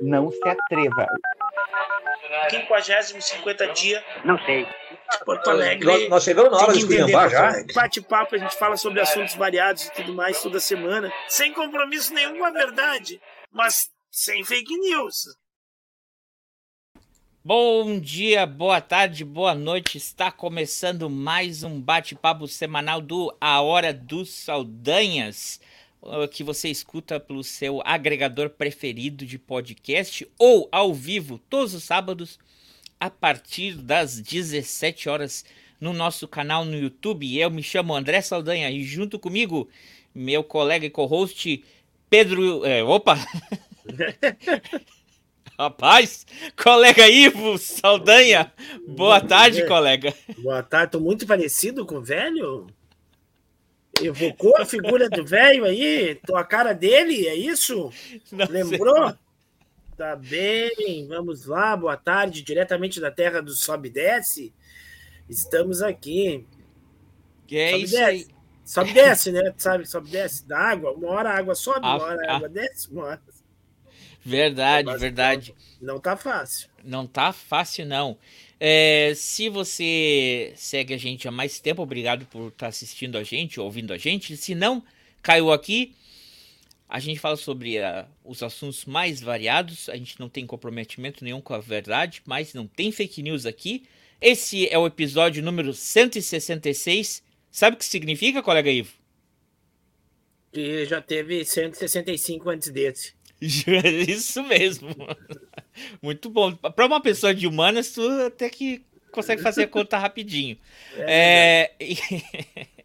Não se atreva. 50 50 dia. Não sei. Porto Alegre. Nós, nós chegamos na hora de esculhambar já. Bate-papo, a gente fala sobre assuntos variados e tudo mais toda semana. Sem compromisso nenhum com a verdade, mas sem fake news. Bom dia, boa tarde, boa noite. Está começando mais um bate-papo semanal do A Hora dos Saldanhas, que você escuta pelo seu agregador preferido de podcast ou ao vivo todos os sábados a partir das 17 horas no nosso canal no YouTube. Eu me chamo André Saldanha e junto comigo meu colega e co-host Pedro, é, opa. Rapaz, colega Ivo Saldanha, boa tarde, colega. Boa tarde, tô muito parecido com o velho. Evocou a figura do velho aí? Tô a cara dele, é isso? Não Lembrou? Sei. Tá bem, vamos lá, boa tarde, diretamente da terra do Sobe e Desce. Estamos aqui. Que é sobe isso desce. aí? Sobe e desce, né? Sabe, sobe e desce da água. Uma hora a água sobe, uma hora a água desce, uma hora. Verdade, verdade. Não, não tá fácil. Não tá fácil, não. É, se você segue a gente há mais tempo, obrigado por estar tá assistindo a gente, ouvindo a gente. Se não, caiu aqui. A gente fala sobre uh, os assuntos mais variados. A gente não tem comprometimento nenhum com a verdade, mas não tem fake news aqui. Esse é o episódio número 166. Sabe o que significa, colega Ivo? E já teve 165 antes desse. Isso mesmo. Muito bom. Para uma pessoa de humanas, tu até que consegue fazer a conta rapidinho. É, é...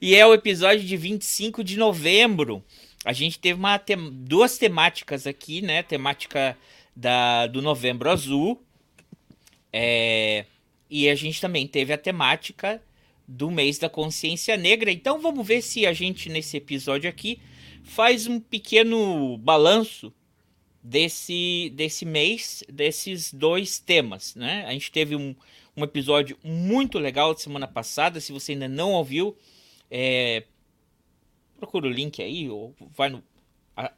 E... é o episódio de 25 de novembro. A gente teve uma te... duas temáticas aqui, né? Temática da... do Novembro Azul. É... E a gente também teve a temática do mês da consciência negra. Então vamos ver se a gente, nesse episódio aqui, faz um pequeno balanço desse, desse mês, desses dois temas, né? A gente teve um, um episódio muito legal semana passada, se você ainda não ouviu, é, procura o link aí, ou vai no,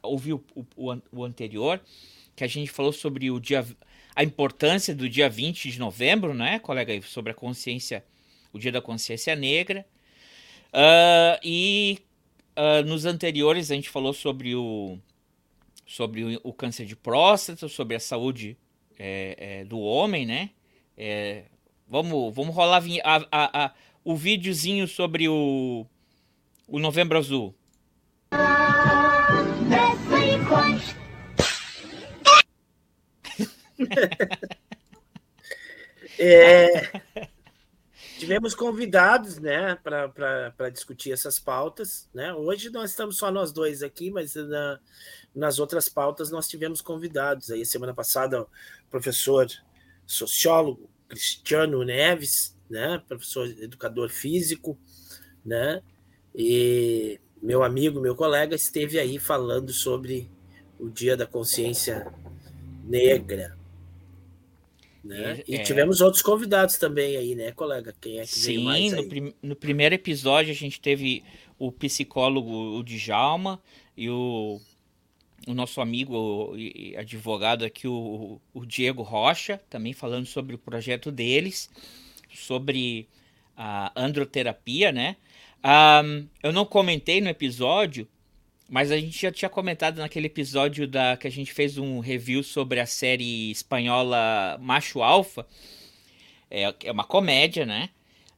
ouvir o, o, o, anterior, que a gente falou sobre o dia, a importância do dia 20 de novembro, né, colega, sobre a consciência, o dia da consciência negra, uh, e uh, nos anteriores a gente falou sobre o sobre o, o câncer de próstata, sobre a saúde é, é, do homem, né? É, vamos, vamos rolar a, a, a, o videozinho sobre o, o Novembro Azul. é, Tivemos convidados, né, para discutir essas pautas, né? Hoje nós estamos só nós dois aqui, mas na, nas outras pautas nós tivemos convidados. Aí semana passada o professor sociólogo Cristiano Neves, né, professor educador físico, né? E meu amigo, meu colega esteve aí falando sobre o Dia da Consciência Negra, né? E é... tivemos outros convidados também aí, né, colega? Quem é que Sim, mais no, prim no, primeiro episódio a gente teve o psicólogo o Djalma e o, o nosso amigo e advogado aqui, o, o Diego Rocha, também falando sobre o projeto deles, sobre a androterapia, né? Um, eu não comentei no episódio, mas a gente já tinha comentado naquele episódio da que a gente fez um review sobre a série espanhola Macho Alfa. É, é uma comédia, né?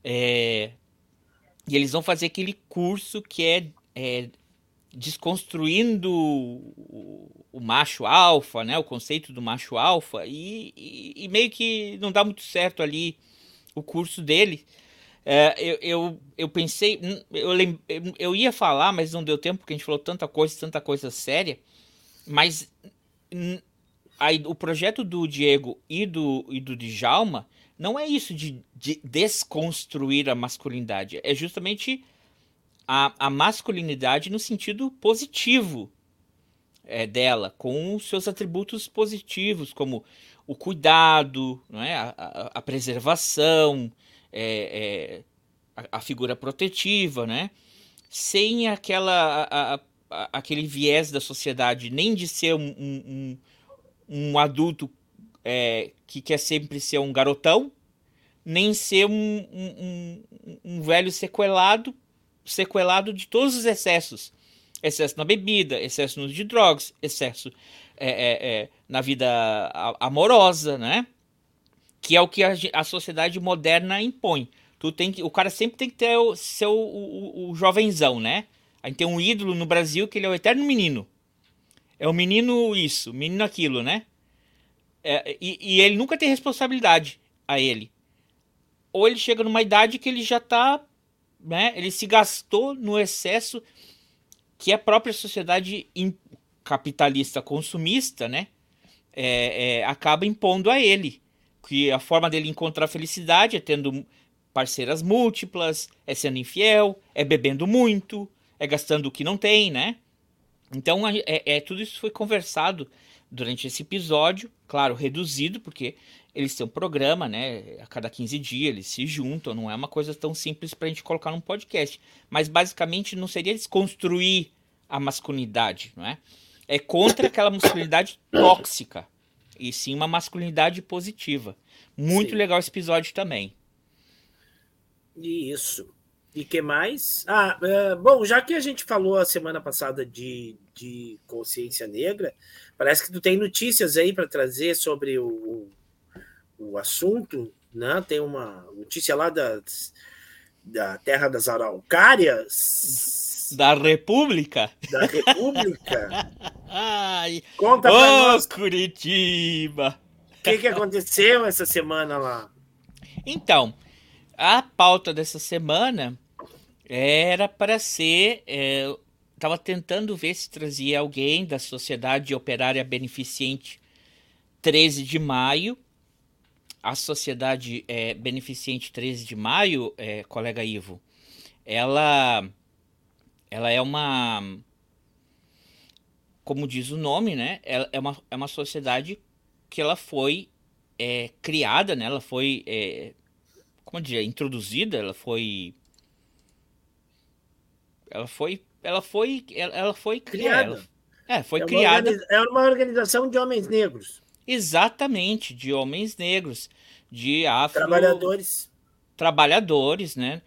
É, e eles vão fazer aquele curso que é, é desconstruindo o, o, macho alfa, né? O conceito do macho alfa. E, e, e meio que não dá muito certo ali o curso dele. É, eu, eu, eu, pensei, eu, eu ia falar, mas não deu tempo porque a gente falou tanta coisa, tanta coisa séria. Mas o projeto do Diego e do, e do Djalma não é isso de, de desconstruir a masculinidade, é justamente a, a masculinidade no sentido positivo é, dela, com os seus atributos positivos, como o cuidado, não é? a, a, a preservação, é, é, a, a, figura protetiva, né? Sem aquela, a, a, aquele viés da sociedade, nem de ser um, um, um adulto é, que quer sempre ser um garotão, nem ser um, um, velho sequelado, sequelado de todos os excessos. Excesso na bebida, excesso no uso de drogas, excesso é, é, é, na vida amorosa, né? Que é o que a, a, sociedade moderna impõe. Tu tem que, o cara sempre tem que ter o seu o, o, o jovenzão, né? A gente tem um ídolo no Brasil que ele é o eterno menino. É o menino isso, menino aquilo, né? É, e, e, ele nunca tem responsabilidade a ele. Ou ele chega numa idade que ele já tá. Né, ele se gastou no excesso que a própria sociedade capitalista consumista, né? É, é, acaba impondo a ele. Que a forma dele encontrar felicidade é tendo parceiras múltiplas, é sendo infiel, é bebendo muito, é gastando o que não tem, né? Então é, é, tudo isso foi conversado durante esse episódio, claro, reduzido, porque eles têm um programa, né? A cada 15 dias eles se juntam, não é uma coisa tão simples para a gente colocar num podcast. Mas basicamente não seria desconstruir a masculinidade, não é? É contra aquela masculinidade tóxica, e sim uma masculinidade positiva. Muito sim. legal esse episódio também. Isso. E que mais? Ah, é, bom, já que a gente falou a semana passada de, de consciência negra, parece que tu tem notícias aí para trazer sobre o, o assunto, né? Tem uma notícia lá das, da Terra das Araucárias. Da República? Da República. Ai, Conta pra oh, nós. Curitiba! O que, que aconteceu essa semana lá? Então, a pauta dessa semana era para ser. É, Estava tentando ver se trazia alguém da Sociedade Operária Beneficente 13 de Maio. A Sociedade é, Beneficente 13 de Maio, é, colega Ivo, ela, ela é uma. Como diz o nome, né? Ela é uma, é uma sociedade que ela foi é, criada, né? Ela foi é, como diria, introduzida, ela foi ela foi ela foi ela, ela foi criada. Ela, é, foi é criada. É uma organização de homens negros. Exatamente, de homens negros, de afro trabalhadores. Trabalhadores, né?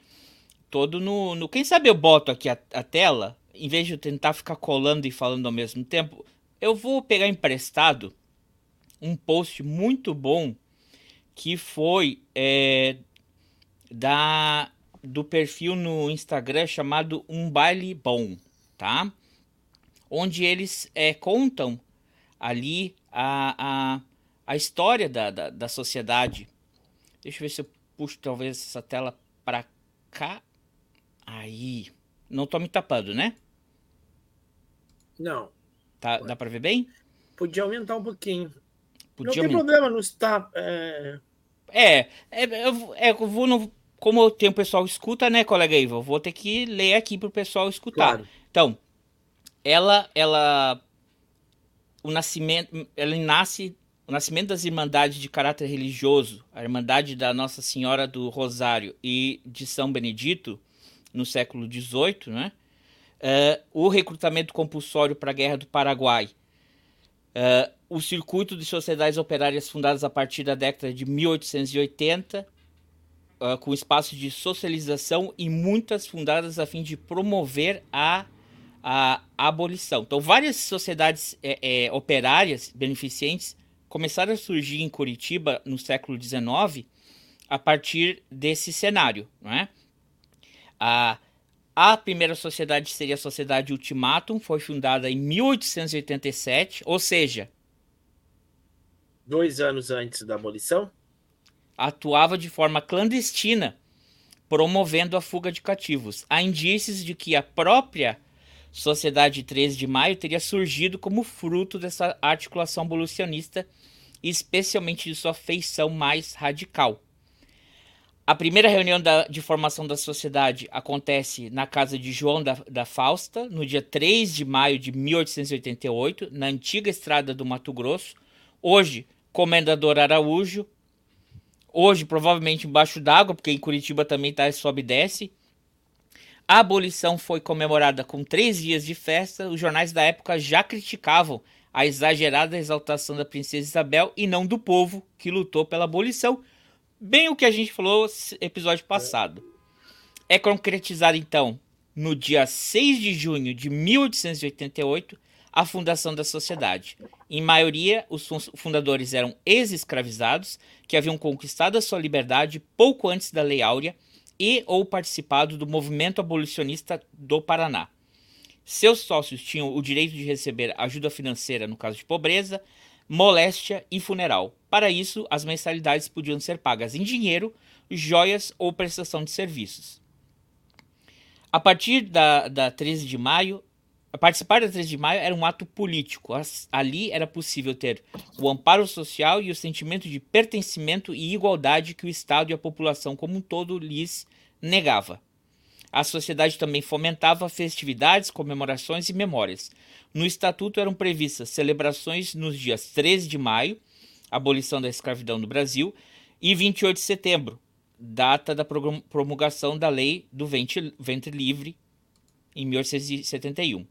Todo no, no quem sabe eu boto aqui a, a tela, em vez de eu tentar ficar colando e falando ao mesmo tempo, eu vou pegar emprestado um post muito bom que foi é, da do perfil no Instagram chamado Um Baile Bom, tá? Onde eles é, contam ali a, a, a história da, da, da, sociedade. Deixa eu ver se eu puxo talvez essa tela para cá. Aí. Não tô me tapando, né? Não. Tá, dá para ver bem? Podia aumentar um pouquinho. Podia não tem aumentar. problema, não está. É... É, é, eu, é, eu vou no, como tem o pessoal escuta, né, colega Ivo? Eu vou ter que ler aqui pro pessoal escutar. Claro. Então, ela, ela, o nascimento, ela nasce, o nascimento das irmandades de caráter religioso, a irmandade da Nossa Senhora do Rosário e de São Benedito, no século XVIII, né? Uh, o recrutamento compulsório para a Guerra do Paraguai, uh, o circuito de sociedades operárias fundadas a partir da década de 1880, uh, ah, com espaços de socialização e muitas fundadas a fim de promover a, a, abolição. Então, várias sociedades é, é, operárias beneficentes começaram a surgir em Curitiba no século XIX a partir desse cenário. Não é? A, a primeira sociedade seria a Sociedade Ultimatum, foi fundada em 1887, ou seja, dois anos antes da abolição? Atuava de forma clandestina, promovendo a fuga de cativos. Há indícios de que a própria Sociedade 13 de Maio teria surgido como fruto dessa articulação abolicionista, especialmente de sua feição mais radical. A primeira reunião da, de formação da sociedade acontece na casa de João da, da Fausta, no dia 3 de maio de 1888, na antiga estrada do Mato Grosso, hoje Comendador Araújo, hoje provavelmente embaixo d'água, porque em Curitiba também tá sobe e desce. A abolição foi comemorada com três dias de festa. Os jornais da época já criticavam a exagerada exaltação da princesa Isabel e não do povo que lutou pela abolição. Bem o que a gente falou episódio passado. É concretizado então no dia 6 de junho de 1888 a fundação da sociedade. Em maioria, os fundadores eram ex-escravizados que haviam conquistado a sua liberdade pouco antes da Lei Áurea e ou participado do movimento abolicionista do Paraná. Seus sócios tinham o direito de receber ajuda financeira no caso de pobreza, moléstia e funeral. Para isso, as mensalidades podiam ser pagas em dinheiro, joias ou prestação de serviços. A partir da, da 13 de maio, participar da 13 de maio era um ato político. Ali era possível ter o amparo social e o sentimento de pertencimento e igualdade que o Estado e a população como um todo lhes negava. A sociedade também fomentava festividades, comemorações e memórias. No estatuto eram previstas celebrações nos dias 13 de maio, abolição da escravidão no Brasil, e 28 de setembro, data da promulgação da lei do ventre, ventre livre, em 1871.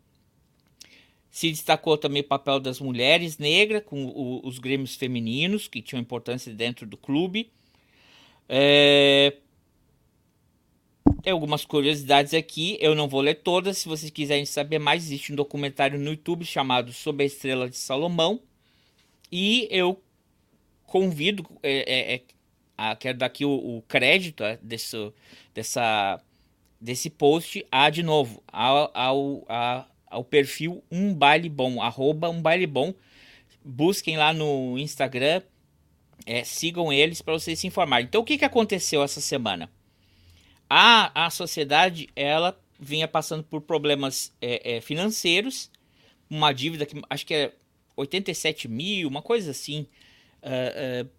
Se destacou também o papel das mulheres negras com o, os grêmios femininos, que tinham importância dentro do clube. É... Tem algumas curiosidades aqui, eu não vou ler todas. Se vocês quiserem saber mais, existe um documentário no YouTube chamado Sob a Estrela de Salomão. E eu convido, é, é, é a, quero dar aqui o, o crédito é, desse, dessa, desse post a, de novo, ao, ao, a, ao perfil Um Baile Bom, arroba Um Baile Bom. Busquem lá no Instagram, é, sigam eles para vocês se informarem. Então, o que, que aconteceu essa semana? A, a sociedade, ela vinha passando por problemas é, é, financeiros, uma dívida que acho que é 87 mil, uma coisa assim. Uh, uh,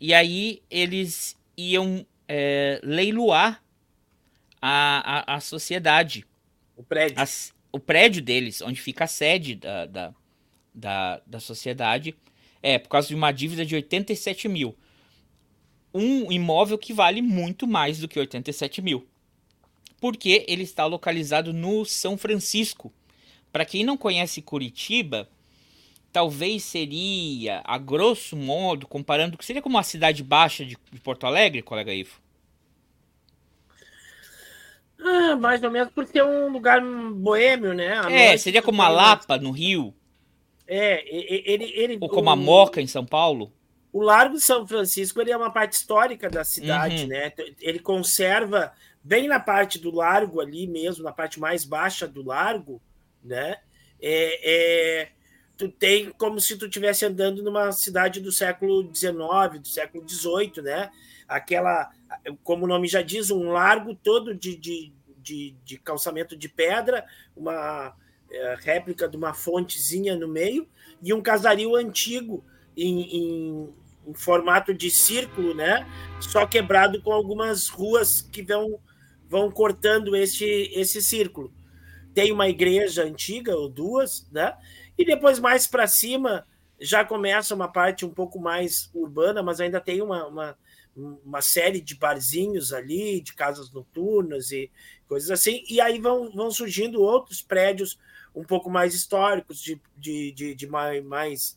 e aí eles iam é, leiloar a, a, a, sociedade. O prédio. As, o prédio deles, onde fica a sede da, da, da, da sociedade, é por causa de uma dívida de 87 mil. Um imóvel que vale muito mais do que 87 mil. Porque ele está localizado no São Francisco. Para quem não conhece Curitiba, talvez seria, a grosso modo, comparando, seria como uma cidade baixa de, de Porto Alegre, colega Ivo? Ah, mais ou menos por ser um lugar boêmio, né? A é, seria como a Lapa, no Rio. É, ele. ele Ou como o, a Moca, em São Paulo. O Largo de São Francisco ele é uma parte histórica da cidade, uhum. né? Ele conserva bem na parte do largo ali mesmo, na parte mais baixa do largo, né? É, é, tu tem como se tu estivesse andando numa cidade do século XIX, do século XVIII, né? Aquela, como o nome já diz, um largo todo de, de, de, de calçamento de pedra, uma é, réplica de uma fontezinha no meio e um casario antigo em, em, em, formato de círculo, né? Só quebrado com algumas ruas que vão, vão cortando esse, esse círculo. Tem uma igreja antiga ou duas, né? E depois, mais para cima, já começa uma parte um pouco mais urbana, mas ainda tem uma, uma, uma, série de barzinhos ali, de casas noturnas e coisas assim. E aí vão, vão surgindo outros prédios um pouco mais históricos, de, de, de, de mais,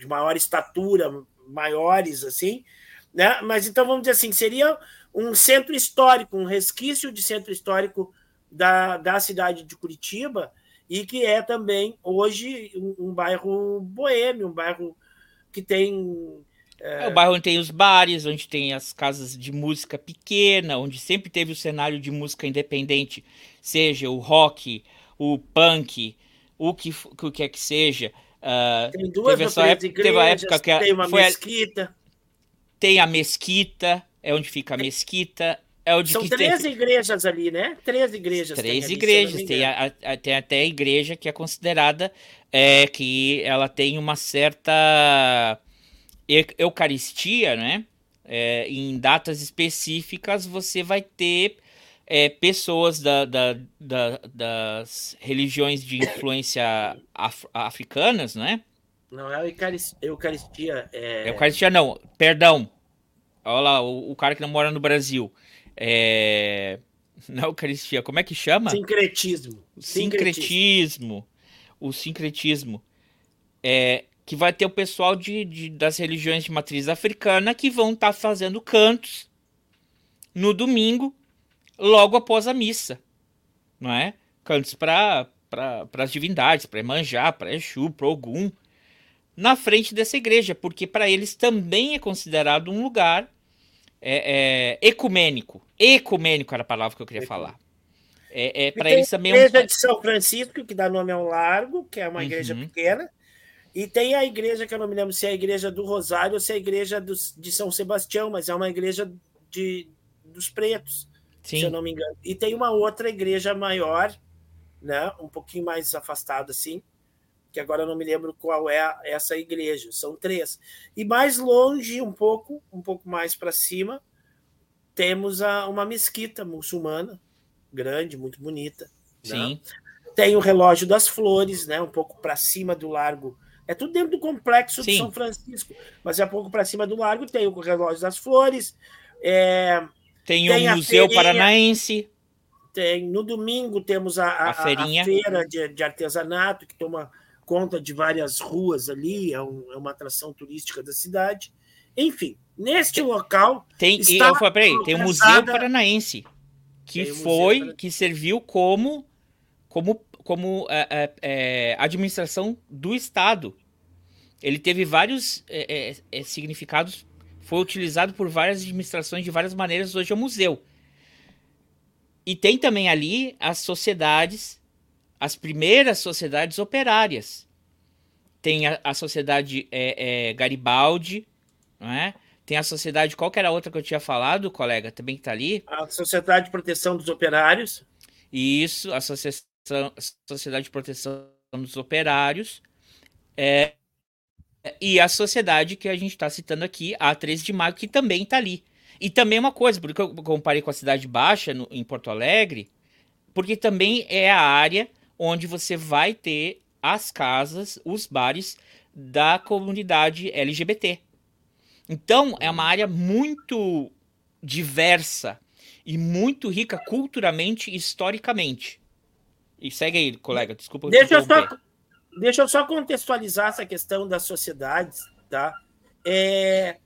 de maior estatura, maiores, assim. Né? Mas então vamos dizer assim, seria um centro histórico, um resquício de centro histórico da, da cidade de Curitiba, e que é também hoje um, um bairro boêmio, um bairro que tem. É... é... o bairro onde tem os bares, onde tem as casas de música pequena, onde sempre teve o cenário de música independente, seja o rock, o punk, o que, o que é que seja. Uh, tem duas teve essa época, igrejas, teve a época que tem uma mesquita. A, tem a mesquita, é onde fica a mesquita. É o de São três tem... igrejas ali, né? Três igrejas. Três tem igrejas. Ali, tem, a, a, tem até a igreja que é considerada é, que ela tem uma certa eucaristia, né? É, em datas específicas você vai ter é, pessoas da, da, da, das religiões de influência af africanas, né? Não é Eucaristia. É... Eucaristia não, perdão. Olha lá, o, o cara que não mora no Brasil. É... Não, Eucaristia, como é que chama? Sincretismo. Sincretismo. O sincretismo. é, que vai ter o pessoal de, de das religiões de matriz africana que vão estar tá fazendo cantos no domingo, logo após a missa, não é? Cantos para para as divindades, para Emanjá, para Exu, para Ogum, na frente dessa igreja, porque para eles também é considerado um lugar é, é, ecumênico. Ecumênico era a palavra que eu queria falar. É, é para eles também. A igreja é um... de São Francisco, que dá nome ao Largo, que é uma uhum. igreja pequena. E tem a igreja, que eu não me lembro se é a igreja do Rosário ou se é a igreja do, de São Sebastião, mas é uma igreja de, dos pretos, Sim. se eu não me engano. E tem uma outra igreja maior, né, um pouquinho mais afastada assim, que agora eu não me lembro qual é essa igreja. São três. E mais longe, um pouco, um pouco mais para cima, temos a, uma mesquita muçulmana, grande, muito bonita. Né? Sim. Né? Tem o relógio das flores, né? Um pouco para cima do largo. É tudo dentro do complexo Sim. de São Francisco, mas é um pouco para cima do largo. Tem o relógio das flores. É, tem, tem o Museu feirinha, Paranaense. Tem, no domingo temos a, a, a, a feira de, de, artesanato, que toma conta de várias ruas ali, é, um, é uma atração turística da cidade. Enfim, neste local. Tem, está eu falei, peraí, tem o Museu Paranaense, que foi, Museu que serviu como, como, como é, é, é, administração do Estado. Ele teve vários é, é, significados foi utilizado por várias administrações de várias maneiras, hoje é um museu. E tem também ali as sociedades, as primeiras sociedades operárias. Tem a, a sociedade é, é, Garibaldi, não é? Tem a sociedade, qual que era a outra que eu tinha falado, colega, também que está ali? A Sociedade de Proteção dos Operários. Isso, a, Associação, a Sociedade de Proteção dos Operários. É, e a sociedade que a gente está citando aqui, a 13 de maio, que também está ali. E também uma coisa, porque eu comparei com a Cidade Baixa, no, em Porto Alegre, porque também é a área onde você vai ter as casas, os bares da comunidade LGBT. Então, é uma área muito diversa e muito rica culturalmente e historicamente. E segue aí, colega, desculpa. Deixa eu só deixa eu só contextualizar essa questão das sociedades, tá? É,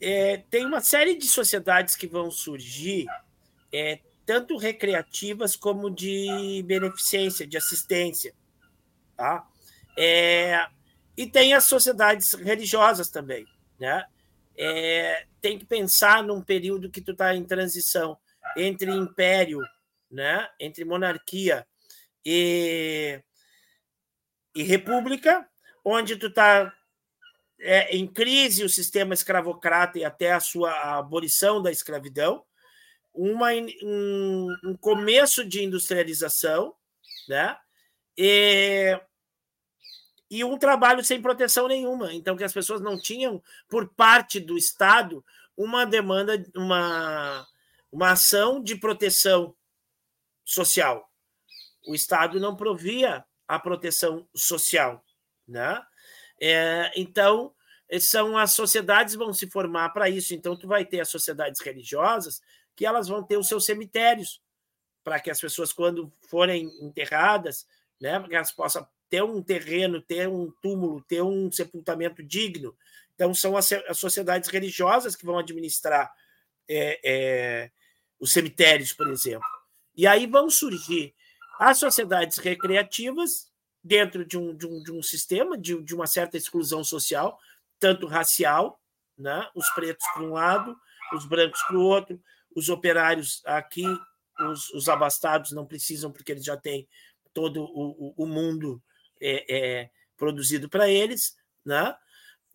é, tem uma série de sociedades que vão surgir, é, tanto recreativas como de beneficência, de assistência, tá? É, e tem as sociedades religiosas também, né? É, tem que pensar num período que tu está em transição entre império, né? Entre monarquia e e república, onde tu está é, em crise o sistema escravocrata e até a sua abolição da escravidão, uma, um, um começo de industrialização, né? E, e um trabalho sem proteção nenhuma. Então, que as pessoas não tinham, por parte do Estado, uma demanda, uma, uma ação de proteção social. O Estado não provia a proteção social. Né? É, então, são as sociedades vão se formar para isso. Então, tu vai ter as sociedades religiosas que elas vão ter os seus cemitérios para que as pessoas, quando forem enterradas, né, que elas possam ter um terreno, ter um túmulo, ter um sepultamento digno. Então, são as, as sociedades religiosas que vão administrar é, é, os cemitérios, por exemplo. E aí vão surgir as sociedades recreativas, dentro de um, de um, de um sistema de, de uma certa exclusão social, tanto racial, né? os pretos para um lado, os brancos para o outro, os operários aqui, os, os, abastados não precisam, porque eles já têm todo o, o mundo é, é, produzido para eles, né?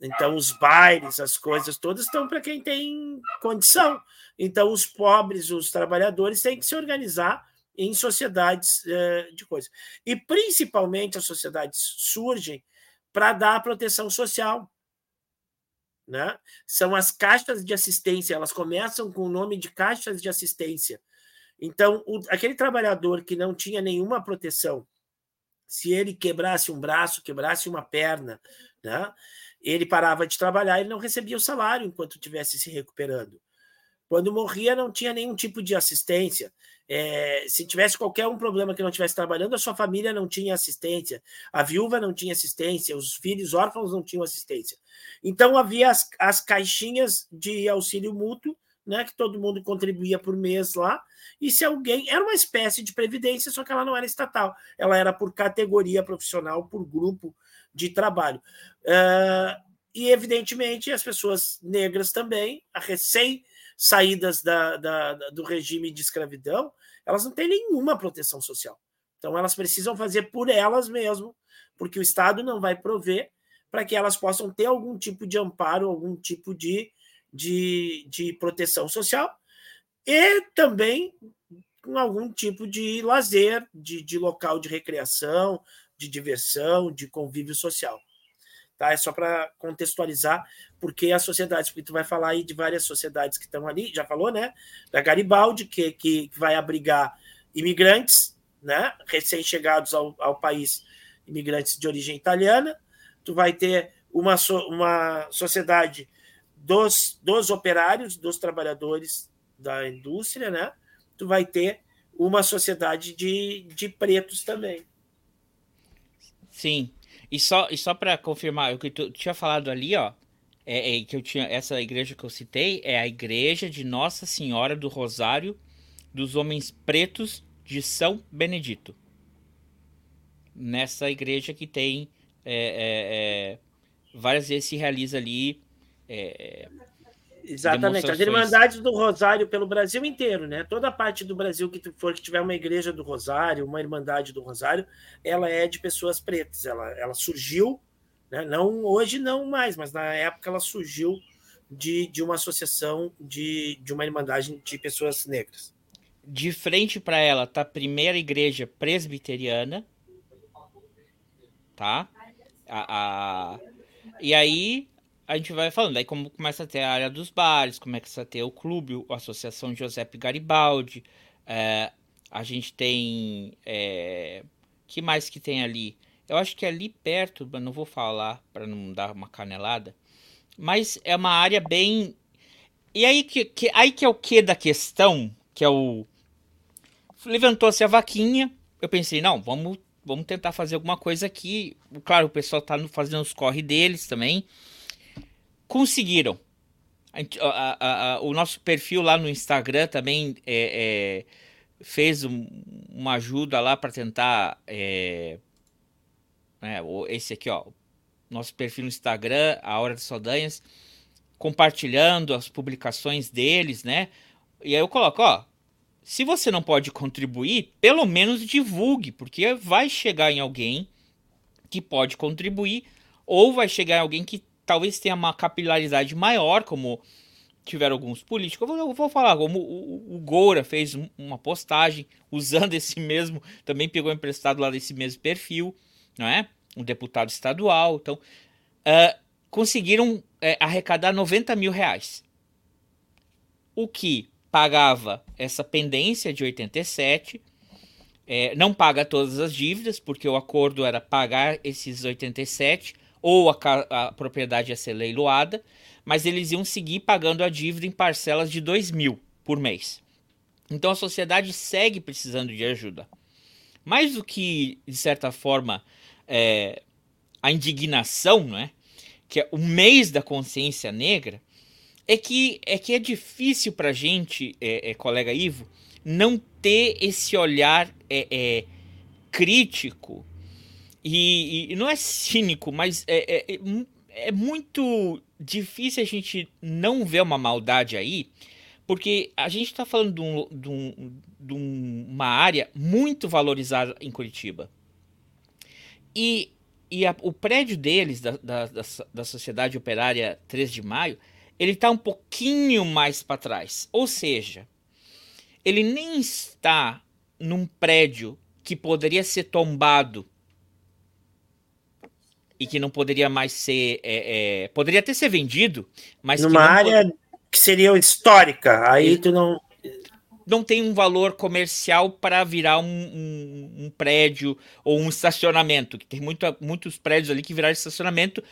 Então, os bailes, as coisas todas estão para quem tem condição. Então, os pobres, os trabalhadores têm que se organizar em sociedades é, de coisas. E principalmente as sociedades surgem para dar proteção social. Né? São as caixas de assistência, elas começam com o nome de caixas de assistência. Então, o, aquele trabalhador que não tinha nenhuma proteção, se ele quebrasse um braço, quebrasse uma perna, né? ele parava de trabalhar e não recebia o salário enquanto estivesse se recuperando. Quando morria, não tinha nenhum tipo de assistência. É, se tivesse qualquer um problema que não estivesse trabalhando, a sua família não tinha assistência, a viúva não tinha assistência, os filhos órfãos não tinham assistência. Então havia as, as caixinhas de auxílio mútuo, né, que todo mundo contribuía por mês lá, e se alguém. Era uma espécie de previdência, só que ela não era estatal, ela era por categoria profissional, por grupo de trabalho. Uh, e, evidentemente, as pessoas negras também, a recém saídas da, da, do regime de escravidão, elas não têm nenhuma proteção social. Então, elas precisam fazer por elas mesmo, porque o Estado não vai prover para que elas possam ter algum tipo de amparo, algum tipo de, de, de proteção social e também com algum tipo de lazer, de, de local de recreação, de diversão, de convívio social. Tá? É só para contextualizar, porque as sociedades, porque tu vai falar aí de várias sociedades que estão ali, já falou, né? Da Garibaldi, que, que, vai abrigar imigrantes, né? Recém-chegados ao, ao país, imigrantes de origem italiana. Tu vai ter uma, uma sociedade dos, dos operários, dos trabalhadores da indústria, né? Tu vai ter uma sociedade de, de pretos também. Sim, e só, e só para confirmar, o que tu tinha falado ali, ó, é, é, que eu tinha essa igreja que eu citei é a igreja de Nossa Senhora do Rosário dos Homens Pretos de São Benedito. Nessa igreja que tem é, é, é várias vezes se realiza ali é, Exatamente, as Irmandades do Rosário pelo Brasil inteiro, né? Toda parte do Brasil que for que tiver uma igreja do Rosário, uma Irmandade do Rosário, ela é de pessoas pretas. Ela, ela surgiu, né? não hoje não mais, mas na época ela surgiu de, de uma associação de, de uma Irmandade de pessoas negras. De frente para ela tá a primeira igreja presbiteriana, tá? A, a... E aí a gente vai falando. Aí como começa a ter a área dos bares, começa a ter o clube, a Associação Giuseppe Garibaldi. É, a gente tem. É, que mais que tem ali? Eu acho que ali perto, mas não vou falar para não dar uma canelada. Mas é uma área bem. E aí que, que, aí que é o que da questão? Que é o. Levantou-se a vaquinha. Eu pensei, não, vamos, vamos tentar fazer alguma coisa aqui. Claro, o pessoal tá fazendo os corre deles também conseguiram. A, a, a, o nosso perfil lá no Instagram também é, é, fez um, uma ajuda lá para tentar. É, é, esse aqui, ó. Nosso perfil no Instagram, A Hora das Saldanhas, compartilhando as publicações deles, né? E aí eu coloco, ó. Se você não pode contribuir, pelo menos divulgue, porque vai chegar em alguém que pode contribuir, ou vai chegar em alguém que talvez tenha uma capilaridade maior, como tiveram alguns políticos. Eu vou, falar, como o, o Goura fez uma postagem usando esse mesmo, também pegou emprestado lá desse mesmo perfil, não é? Um deputado estadual. Então, uh, conseguiram uh, arrecadar 90 mil reais. O que pagava essa pendência de 87. É, não paga todas as dívidas, porque o acordo era pagar esses 87 ou a, a propriedade ia ser leiloada, mas eles iam seguir pagando a dívida em parcelas de 2 mil por mês. Então a sociedade segue precisando de ajuda. Mais do que, de certa forma, é, a indignação, né? que é o mês da consciência negra, é que é, que é difícil para a gente, é, é, colega Ivo, não ter esse olhar é, é, crítico e, e, não é cínico, mas é, é, é, é muito difícil a gente não ver uma maldade aí, porque a gente está falando de, um, de, um, de, uma área muito valorizada em Curitiba. E, e a, o prédio deles, da, da, da, da Sociedade Operária 3 de Maio, ele está um pouquinho mais para trás. Ou seja, ele nem está num prédio que poderia ser tombado e que não poderia mais ser. É, é, poderia até ser vendido, mas. Numa área pod... que seria histórica, aí tu não. Não tem um valor comercial para virar um, um, um, prédio ou um estacionamento, que tem muita, muitos prédios ali que viraram estacionamento,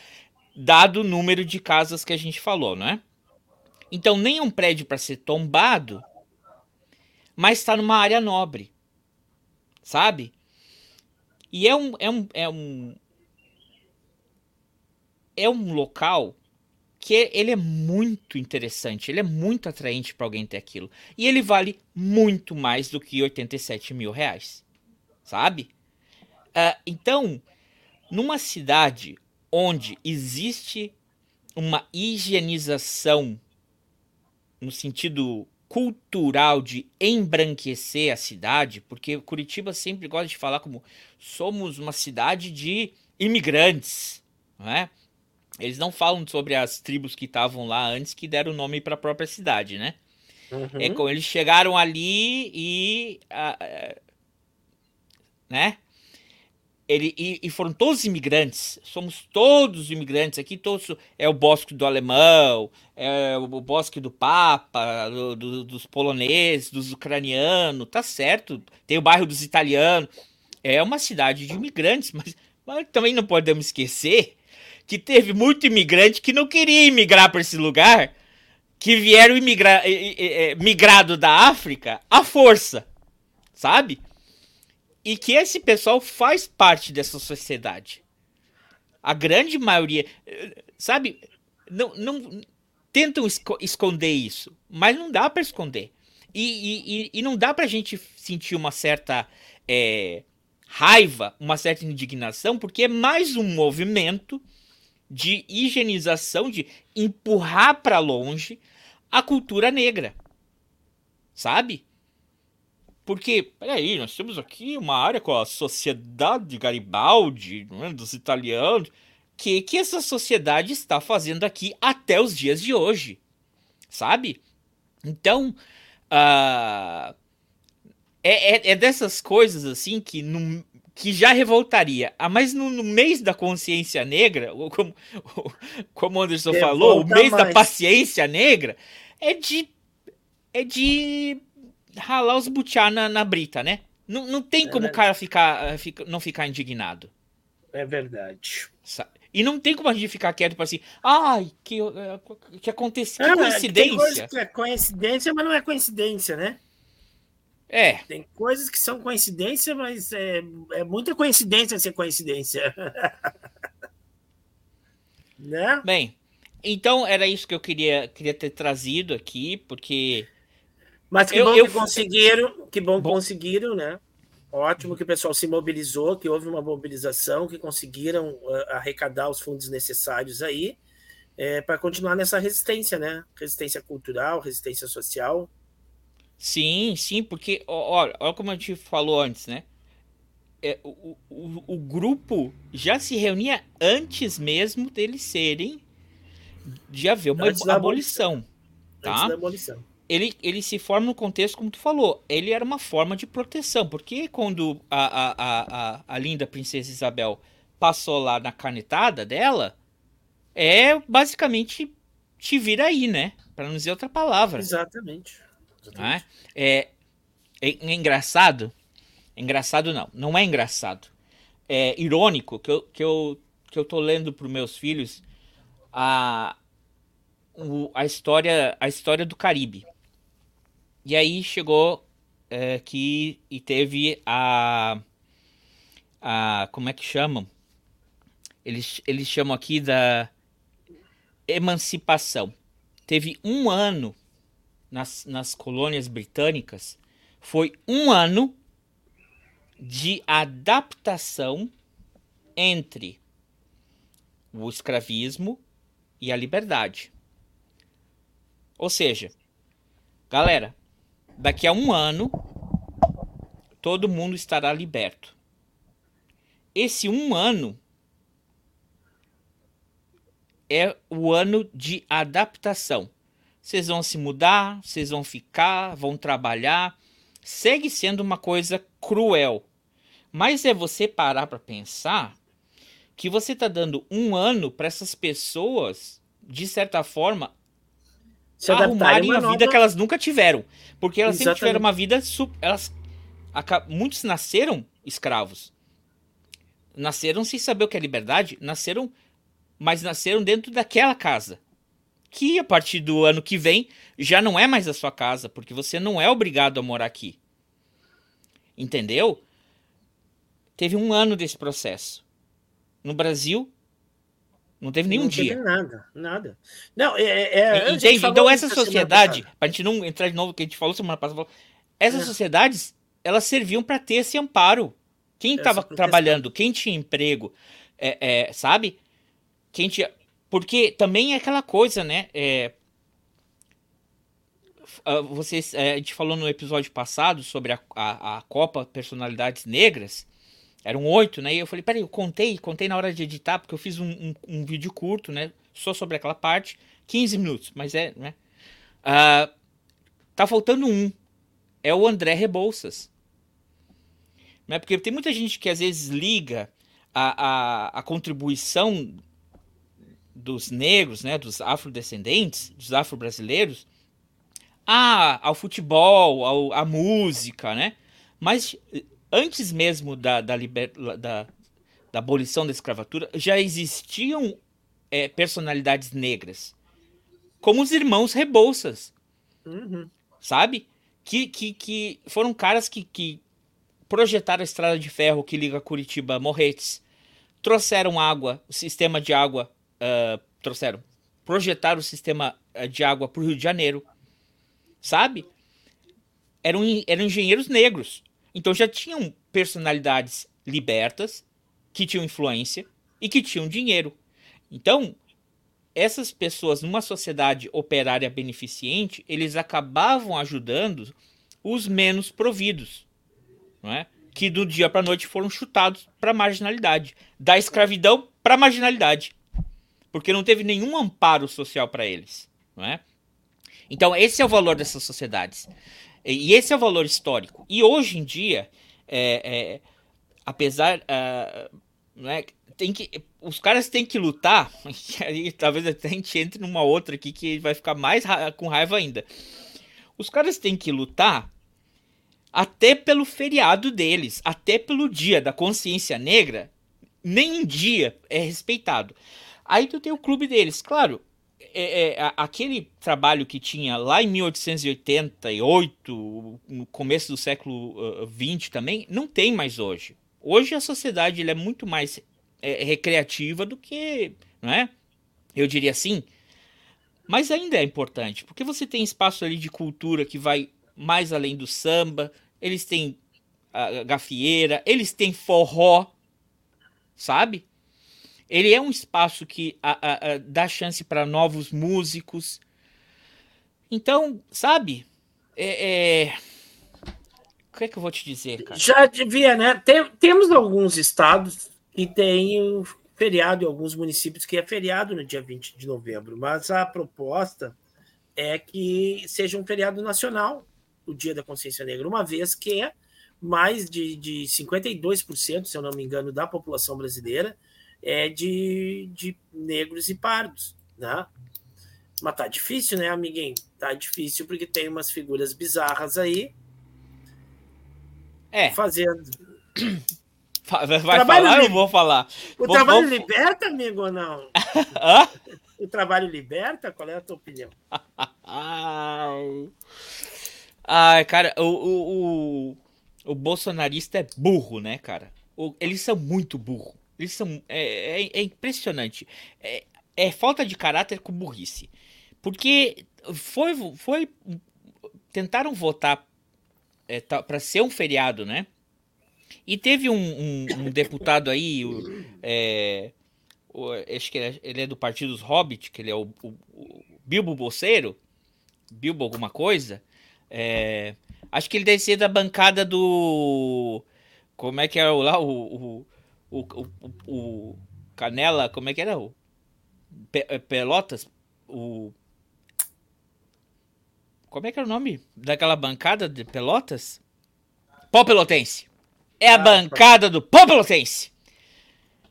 dado o número de casas que a gente falou, não é? Então nem é um prédio para ser tombado, mas está numa área nobre, sabe? E é um, é um, é um, é um local que ele é muito interessante, ele é muito atraente para alguém ter aquilo. E ele vale muito mais do que 87 mil reais, sabe? Uh, então, numa cidade onde existe uma higienização no sentido cultural de embranquecer a cidade, porque Curitiba sempre gosta de falar como somos uma cidade de imigrantes, não é? Eles não falam sobre as tribos que estavam lá antes que deram nome para a própria cidade, né? Uhum. É como eles chegaram ali e. Uh, né? Ele, e, e, foram todos imigrantes. Somos todos imigrantes aqui. Todos, é o bosque do alemão, é o bosque do Papa, do, do, dos poloneses, dos ucranianos. Tá certo. Tem o bairro dos italianos. É uma cidade de imigrantes, mas, mas também não podemos esquecer que teve muito imigrante que não queria imigrar para esse lugar, que vieram imigra migrado da África à força, sabe? E que esse pessoal faz parte dessa sociedade. A grande maioria, sabe? Não, não tentam esconder isso, mas não dá para esconder. E, e, e, não dá para a gente sentir uma certa é, raiva, uma certa indignação, porque é mais um movimento de higienização, de empurrar para longe a cultura negra. Sabe? Porque, peraí, nós temos aqui uma área com a sociedade Garibaldi, é, dos italianos. O que, que essa sociedade está fazendo aqui até os dias de hoje? Sabe? Então, uh, é, é, é, dessas coisas assim que no, que já revoltaria. Ah, mas no, no, mês da consciência negra, como, como o Anderson Revolta falou, o mês mais. da paciência negra, é de. É de ralar os butiá na, na brita, né? Não, não tem é como o cara ficar, eh, fica, não ficar indignado. É verdade. E não tem como a gente ficar quieto para assim, ai, que, eh, que aconteceu, ah, coincidência. Que é coincidência, mas não é coincidência, né? É. Tem coisas que são coincidência, mas é, é muita coincidência ser coincidência. né? Bem, então era isso que eu queria, queria ter trazido aqui, porque. Mas que eu, bom eu... que conseguiram, que bom, bom conseguiram, né? Ótimo que o pessoal se mobilizou, que houve uma mobilização, que conseguiram uh, arrecadar os fundos necessários aí é, para continuar nessa resistência, né? Resistência cultural, resistência social. Sim, sim, porque, olha, olha como a gente falou antes, né? É, o, o, o grupo já se reunia antes mesmo deles serem de haver uma abolição, abolição, tá? Abolição. Ele, ele se forma no contexto, como tu falou, ele era uma forma de proteção, porque quando a, a, a, a linda princesa Isabel passou lá na canetada dela, é basicamente te vira aí, né? Para não dizer outra palavra. Exatamente. É? É, é, engraçado. Engraçado não, não é engraçado. É irônico que eu, que eu, que eu tô lendo para os meus filhos a, a, história, a história do Caribe. E aí chegou é, que e teve a, a. Como é que chamam? Eles, eles chamam aqui da emancipação. Teve um ano nas, nas colônias britânicas foi um ano de adaptação entre o escravismo e a liberdade. Ou seja, galera, daqui a um ano todo mundo estará liberto. Esse um ano é o ano de adaptação. Vocês vão se mudar, vocês vão ficar, vão trabalhar. Segue sendo uma coisa cruel. Mas é você parar para pensar que você está dando um ano para essas pessoas, de certa forma, se arrumarem a vida que elas nunca tiveram. Porque elas Exatamente. sempre tiveram uma vida. Elas, muitos nasceram escravos. Nasceram sem saber o que é liberdade, nasceram, mas nasceram dentro daquela casa que a partir do ano que vem já não é mais a sua casa, porque você não é obrigado a morar aqui. Entendeu? Teve um ano desse processo. No Brasil, não teve nenhum não dia. Teve nada, nada. Não, é, é, Entende? Então essa sociedade, pra gente não entrar de novo que a gente falou semana passada, essas é. sociedades, elas serviam para ter esse amparo. Quem estava trabalhando, quem tinha emprego, é, é, sabe? Quem tinha, porque também é aquela coisa, né? É, vocês, é, a gente falou no episódio passado sobre a, a, a Copa Personalidades Negras. Eram oito, né? E eu falei, peraí, eu contei, contei na hora de editar, porque eu fiz um, um, um vídeo curto, né? Só sobre aquela parte, 15 minutos, mas é, né? Uh, tá faltando um. É o André Rebouças. Né? Porque tem muita gente que às vezes liga a, a, a contribuição dos negros, né, dos afrodescendentes, dos afro-brasileiros, ao futebol, ao, à música, né? Mas antes mesmo da, da, liber, da, da abolição da escravatura, já existiam é, personalidades negras, como os irmãos Rebouças, uhum. sabe? Que, que, que foram caras que, que projetaram a estrada de ferro que liga Curitiba a Morretes, trouxeram água, o sistema de água, uh, trouxeram, projetaram o sistema ah, de água para o Rio de Janeiro, sabe? Eram, eram engenheiros negros. Então já tinham personalidades libertas, que tinham influência e que tinham dinheiro. Então, essas pessoas numa sociedade operária beneficente, eles acabavam ajudando os menos providos, não é? que do dia para noite foram chutados para marginalidade, da escravidão para marginalidade, porque não teve nenhum amparo social para eles, não é? Então esse é o valor dessas sociedades e esse é o valor histórico. E hoje em dia, é, é, apesar, uh, né, tem que, os caras têm que lutar. aí talvez até a gente entre numa outra aqui que vai ficar mais ra com raiva ainda. Os caras têm que lutar até pelo feriado deles, até pelo dia da consciência negra, nem um dia é respeitado. Aí tu tem o clube deles, claro. É, é, aquele trabalho que tinha lá em 1888, no começo do século XX uh, também, não tem mais hoje. Hoje a sociedade é muito mais é, recreativa do que, não é? Eu diria assim. Mas ainda é importante, porque você tem espaço ali de cultura que vai mais além do samba, eles têm a gafieira, eles têm forró, sabe? Ele é um espaço que a, a, a dá chance para novos músicos. Então, sabe? É, é... O que é que eu vou te dizer, cara? Já devia, né? Tem, temos alguns estados que têm feriado em alguns municípios que é feriado no dia 20 de novembro, mas a proposta é que seja um feriado nacional o Dia da Consciência Negra, uma vez que mais de, de 52%, se eu não me engano, da população brasileira é de, de negros e pardos, né? Mas tá difícil, né, amiguinho? Tá difícil porque tem umas figuras bizarras aí. É. Fazendo. Vai trabalho falar, li... eu vou falar. O vou, trabalho vou... liberta, amigo, ou não? O trabalho liberta? Qual é a tua opinião? Ai, cara, o, o, o, o, bolsonarista é burro, né, cara? O, eles são muito burro. Eles são. É, é, é impressionante. É, é, falta de caráter com burrice. Porque foi. foi tentaram votar é, tá, para ser um feriado, né? E teve um, um, um deputado aí, o, é, o, acho que ele é, ele é, do Partido dos Hobbit, que ele é o, o, o Bilbo Bolseiro, Bilbo alguma coisa, é, acho que ele deve ser da bancada do. Como é que era lá? O, o, o, o, Canela, como é que era? O é, Pelotas? O. Como é que era o nome daquela bancada de Pelotas? Pó Pelotense. É a ah, bancada do Pó Pelotense.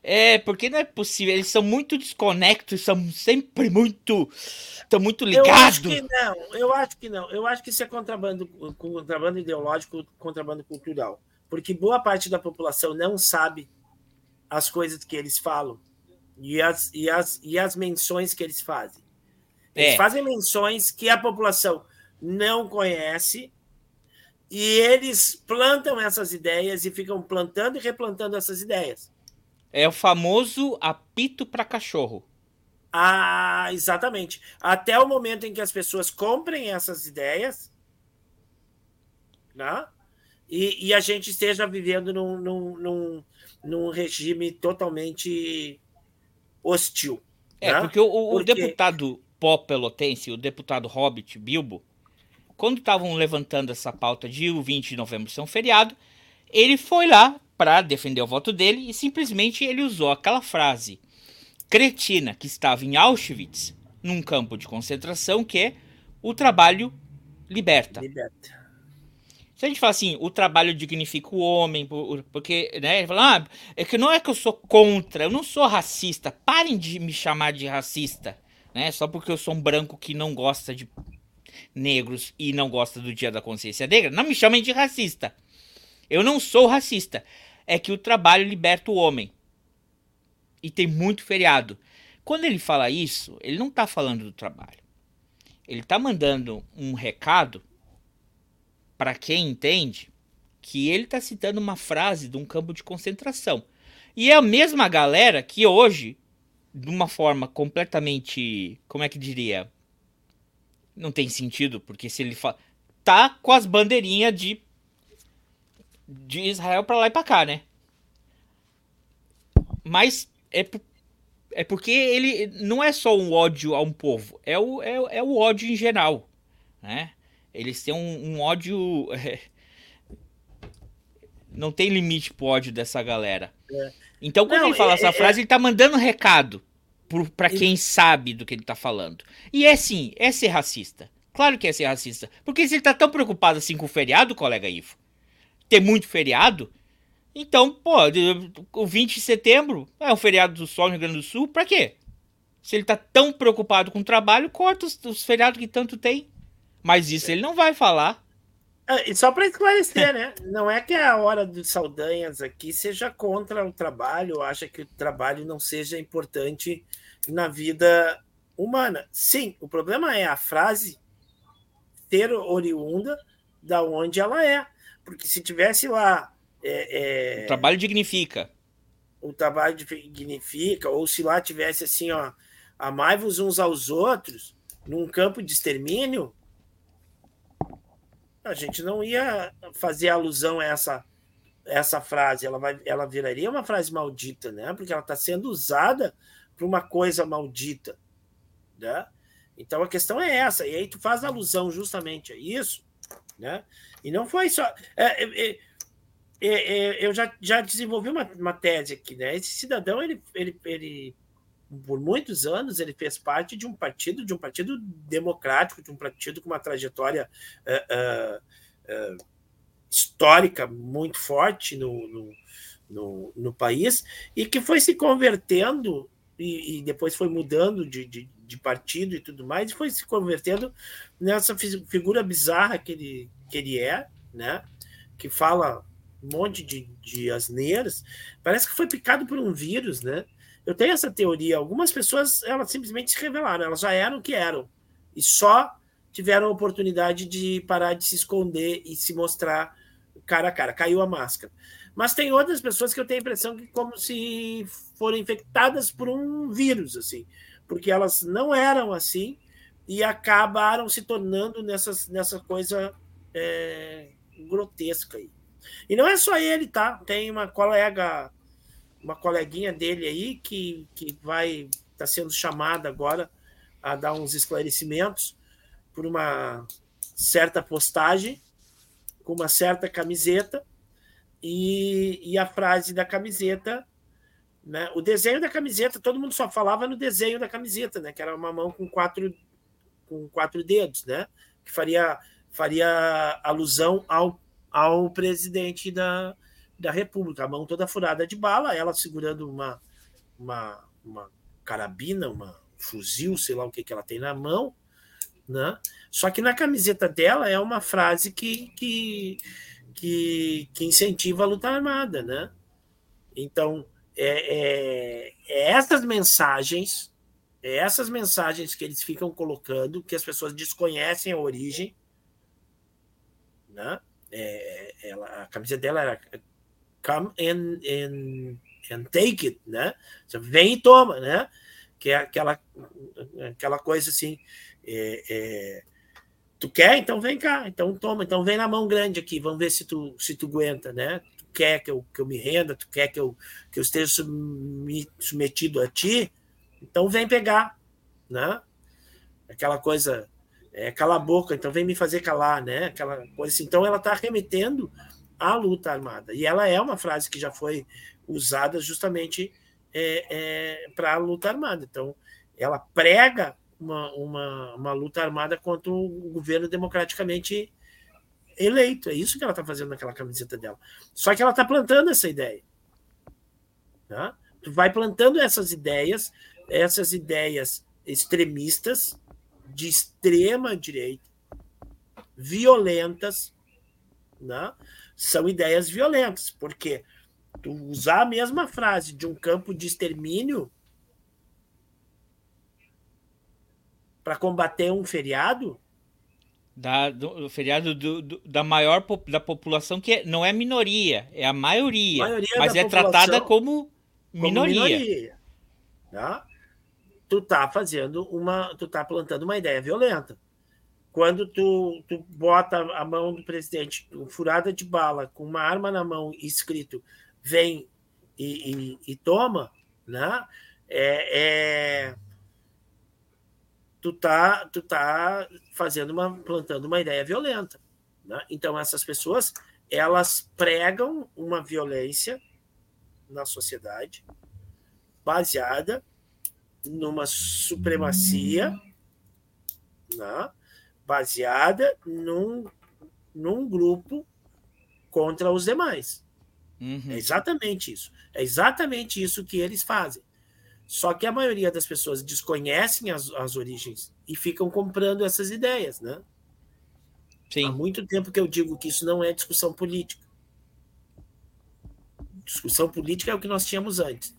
É, porque não é possível. Eles são muito desconectos, são sempre muito. Estão muito ligados. Eu acho que não, eu acho que não. Eu acho que isso é contrabando, contrabando ideológico, contrabando cultural. Porque boa parte da população não sabe as coisas que eles falam e as, e as, e as menções que eles fazem. Eles é. fazem menções que a população não conhece e eles plantam essas ideias e ficam plantando e replantando essas ideias. É o famoso apito para cachorro. Ah, exatamente. Até o momento em que as pessoas comprem essas ideias, né? E, e a gente esteja vivendo num, num, num, num regime totalmente hostil. É, né? porque o, o porque... deputado pó pelotense, o deputado Hobbit Bilbo, quando estavam levantando essa pauta de o 20 de novembro ser um feriado, ele foi lá para defender o voto dele e simplesmente ele usou aquela frase cretina que estava em Auschwitz, num campo de concentração, que é o trabalho liberta. Liberta. Se a gente fala assim, o trabalho dignifica o homem, porque, né, fala, ah, é que não é que eu sou contra, eu não sou racista, parem de me chamar de racista, né, só porque eu sou um branco que não gosta de negros e não gosta do Dia da Consciência Negra, não me chamem de racista. Eu não sou racista, é que o trabalho liberta o homem. E tem muito feriado. Quando ele fala isso, ele não está falando do trabalho. Ele está mandando um recado para quem entende, que ele está citando uma frase de um campo de concentração. E é a mesma galera que hoje, de uma forma completamente, como é que diria? Não tem sentido, porque se ele fala. Tá com as bandeirinhas de, de Israel para lá e para cá, né? Mas é, é porque ele não é só um ódio a um povo, é o, é, é o ódio em geral, né? Eles têm um, um ódio. É, não tem limite pro ódio dessa galera. É. Então, quando não, ele fala é, essa é, frase, ele tá mandando recado para quem sabe do que ele tá falando. E é sim, é ser racista. Claro que é ser racista. Porque se ele tá tão preocupado assim com o feriado, colega Ivo, ter muito feriado, então, pô, o 20 de setembro é um feriado do Sol no Rio Grande do Sul, pra quê? Se ele tá tão preocupado com o trabalho, corta os, os feriados que tanto tem. Mas isso ele não vai falar. É, e só para esclarecer, né? Não é que a hora dos Saldanhas aqui seja contra o trabalho, acha que o trabalho não seja importante na vida humana. Sim, o problema é a frase ter oriunda da onde ela é. Porque se tivesse lá. É, é, o trabalho dignifica. O trabalho dignifica, ou se lá tivesse assim, ó, amai-vos uns aos outros, num campo de extermínio, a gente não ia fazer alusão a essa essa frase, ela vai ela viraria uma frase maldita, né? Porque ela está sendo usada para uma coisa maldita, né? Então a questão é essa, e aí tu faz alusão justamente a isso, né? E não foi só. É, é, é, é, é eu já, já desenvolvi uma, uma tese aqui, né? Esse cidadão ele, ele, ele por muitos anos ele fez parte de um partido, de um partido democrático, de um partido com uma trajetória uh, uh, uh, histórica muito forte no, no, no, no, país e que foi se convertendo e, e depois foi mudando de, de, de, partido e tudo mais e foi se convertendo nessa figura bizarra que ele, que ele é, né? Que fala um monte de, de asneiras. Parece que foi picado por um vírus, né? Eu tenho essa teoria. Algumas pessoas elas simplesmente se revelaram, elas já eram o que eram e só tiveram a oportunidade de parar de se esconder e se mostrar cara a cara. Caiu a máscara. Mas tem outras pessoas que eu tenho a impressão que como se foram infectadas por um vírus, assim, porque elas não eram assim e acabaram se tornando nessas, nessa coisa é, grotesca aí. E não é só ele, tá? Tem uma colega uma coleguinha dele aí que, que vai estar tá sendo chamada agora a dar uns esclarecimentos por uma certa postagem com uma certa camiseta e, e a frase da camiseta né? O desenho da camiseta, todo mundo só falava no desenho da camiseta, né? Que era uma mão com quatro, com quatro dedos, né? Que faria, faria alusão ao, ao presidente da, da República, a mão toda furada de bala, ela segurando uma, uma, uma carabina, uma fuzil, sei lá o que, que ela tem na mão, né? Só que na camiseta dela é uma frase que, que, que, que incentiva a luta armada, né? Então, é, é, é essas mensagens É essas mensagens que eles ficam colocando, que as pessoas desconhecem a origem. Né? É, ela, a camisa dela era Come and, and, and take it, né? Você vem e toma, né? Que é aquela, aquela coisa assim. É, é, tu quer? Então vem cá, então toma, então vem na mão grande aqui, vamos ver se tu, se tu aguenta, né? Tu quer que eu, que eu me renda, tu quer que eu, que eu esteja submetido a ti, então vem pegar, né? Aquela coisa, é, cala a boca, então vem me fazer calar, né? Aquela coisa assim. Então ela está remetendo à luta armada. E ela é uma frase que já foi usada justamente é, é, para a luta armada. Então, ela prega uma, uma, uma luta armada contra o governo democraticamente eleito. É isso que ela está fazendo naquela camiseta dela. Só que ela está plantando essa ideia. Tá? Tu vai plantando essas ideias, essas ideias extremistas, de extrema direita, violentas, né? São ideias violentas, porque tu usar a mesma frase de um campo de extermínio para combater um feriado da, do, feriado do, do, da maior da população que é, não é minoria, é a maioria, maioria mas é tratada como minoria. Como minoria tá? Tu tá fazendo uma, tu tá plantando uma ideia violenta. Quando tu, tu bota a mão do presidente furada de bala, com uma arma na mão escrito vem e, e, e toma, né? É, é, tu tá, tu tá fazendo uma, plantando uma ideia violenta. Né? Então essas pessoas elas pregam uma violência na sociedade baseada numa supremacia, né? Baseada num, num grupo contra os demais. Uhum. É exatamente isso. É exatamente isso que eles fazem. Só que a maioria das pessoas desconhecem as, as origens e ficam comprando essas ideias, né? Sim. Há muito tempo que eu digo que isso não é discussão política. Discussão política é o que nós tínhamos antes.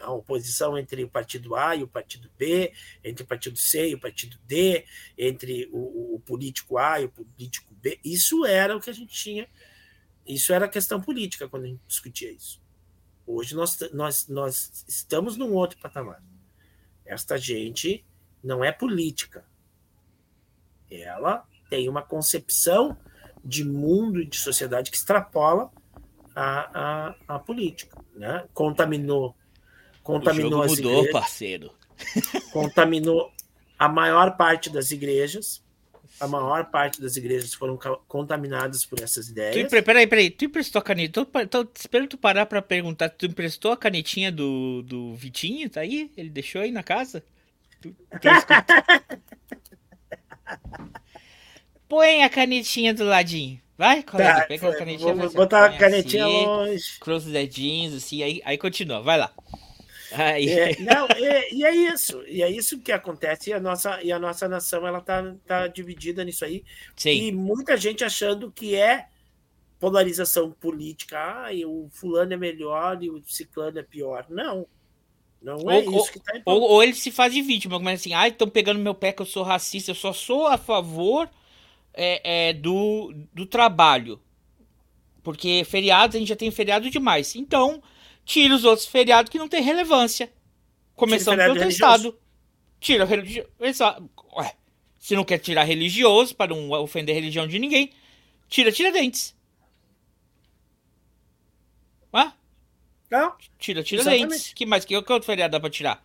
A oposição entre o partido A e o partido B, entre o partido C e o partido D, entre o, o político A e o político B. Isso era o que a gente tinha. Isso era questão política quando a gente discutia isso. Hoje nós, nós, nós estamos num outro patamar. Esta gente não é política. Ela tem uma concepção de mundo e de sociedade que extrapola a, a, a política. Né? Contaminou. Contaminou o jogo mudou, igrejas, parceiro. Contaminou a maior parte das igrejas a maior parte das igrejas foram contaminadas por essas ideias. Tu, peraí, peraí, tu emprestou a caneta? Tô, tô esperando tu parar pra perguntar. Tu emprestou a canetinha do, do Vitinho? Tá aí? Ele deixou aí na casa? Tu, Põe a canetinha do ladinho. Vai, colega, tá, pega a canetinha. Vou botar a canetinha assim, longe. Cruza os dedinhos, assim, aí, aí continua. Vai lá. Aí. É, não, é, e é isso, e é isso que acontece, e a nossa, e a nossa nação ela tá, tá dividida nisso aí. Sim. E muita gente achando que é polarização política, ah, o fulano é melhor e o ciclano é pior. Não. Não é ou, isso que tá em ou, ou ele se faz de vítima, mas assim, ah, estão pegando meu pé que eu sou racista, eu só sou a favor é, é, do, do trabalho. Porque feriados, a gente já tem feriado demais. Então, tira os outros feriados que não tem relevância. Começando pelo teu estado. Tira religioso. Ué, se não quer tirar religioso para não ofender a religião de ninguém, tira Tiradentes. Hã? Não. Tira Tiradentes. Que mais? Que outro feriado dá pra tirar?